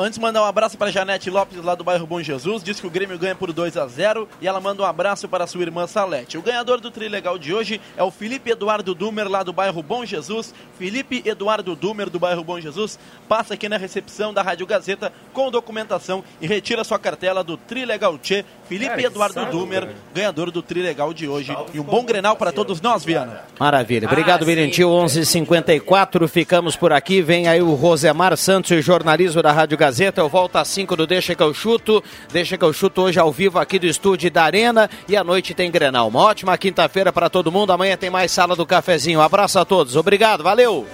Antes, mandar um abraço para Janete Lopes, lá do bairro Bom Jesus. Diz que o Grêmio ganha por 2 a 0 e ela manda um abraço para sua irmã Salete. O ganhador do Trilegal de hoje é o Felipe Eduardo Dumer, lá do bairro Bom Jesus. Felipe Eduardo Dumer, do bairro Bom Jesus, passa aqui na recepção da Rádio Gazeta com documentação e retira sua cartela do Trilegal Tchê. Felipe Eduardo Dumer, ganhador do Trilegal de hoje. E um bom grenal para todos nós, Viana. Maravilha. Obrigado, ah, Virentil. 11:54 Ficamos por aqui. Vem aí o Rosemar Santos, jornalismo da Rádio Gazeta. Gazeta. Eu volto às 5 do Deixa que eu chuto. Deixa que eu chuto hoje ao vivo aqui do estúdio da Arena. E à noite tem Grenal. Uma ótima quinta-feira para todo mundo. Amanhã tem mais sala do cafezinho. Um abraço a todos. Obrigado, valeu!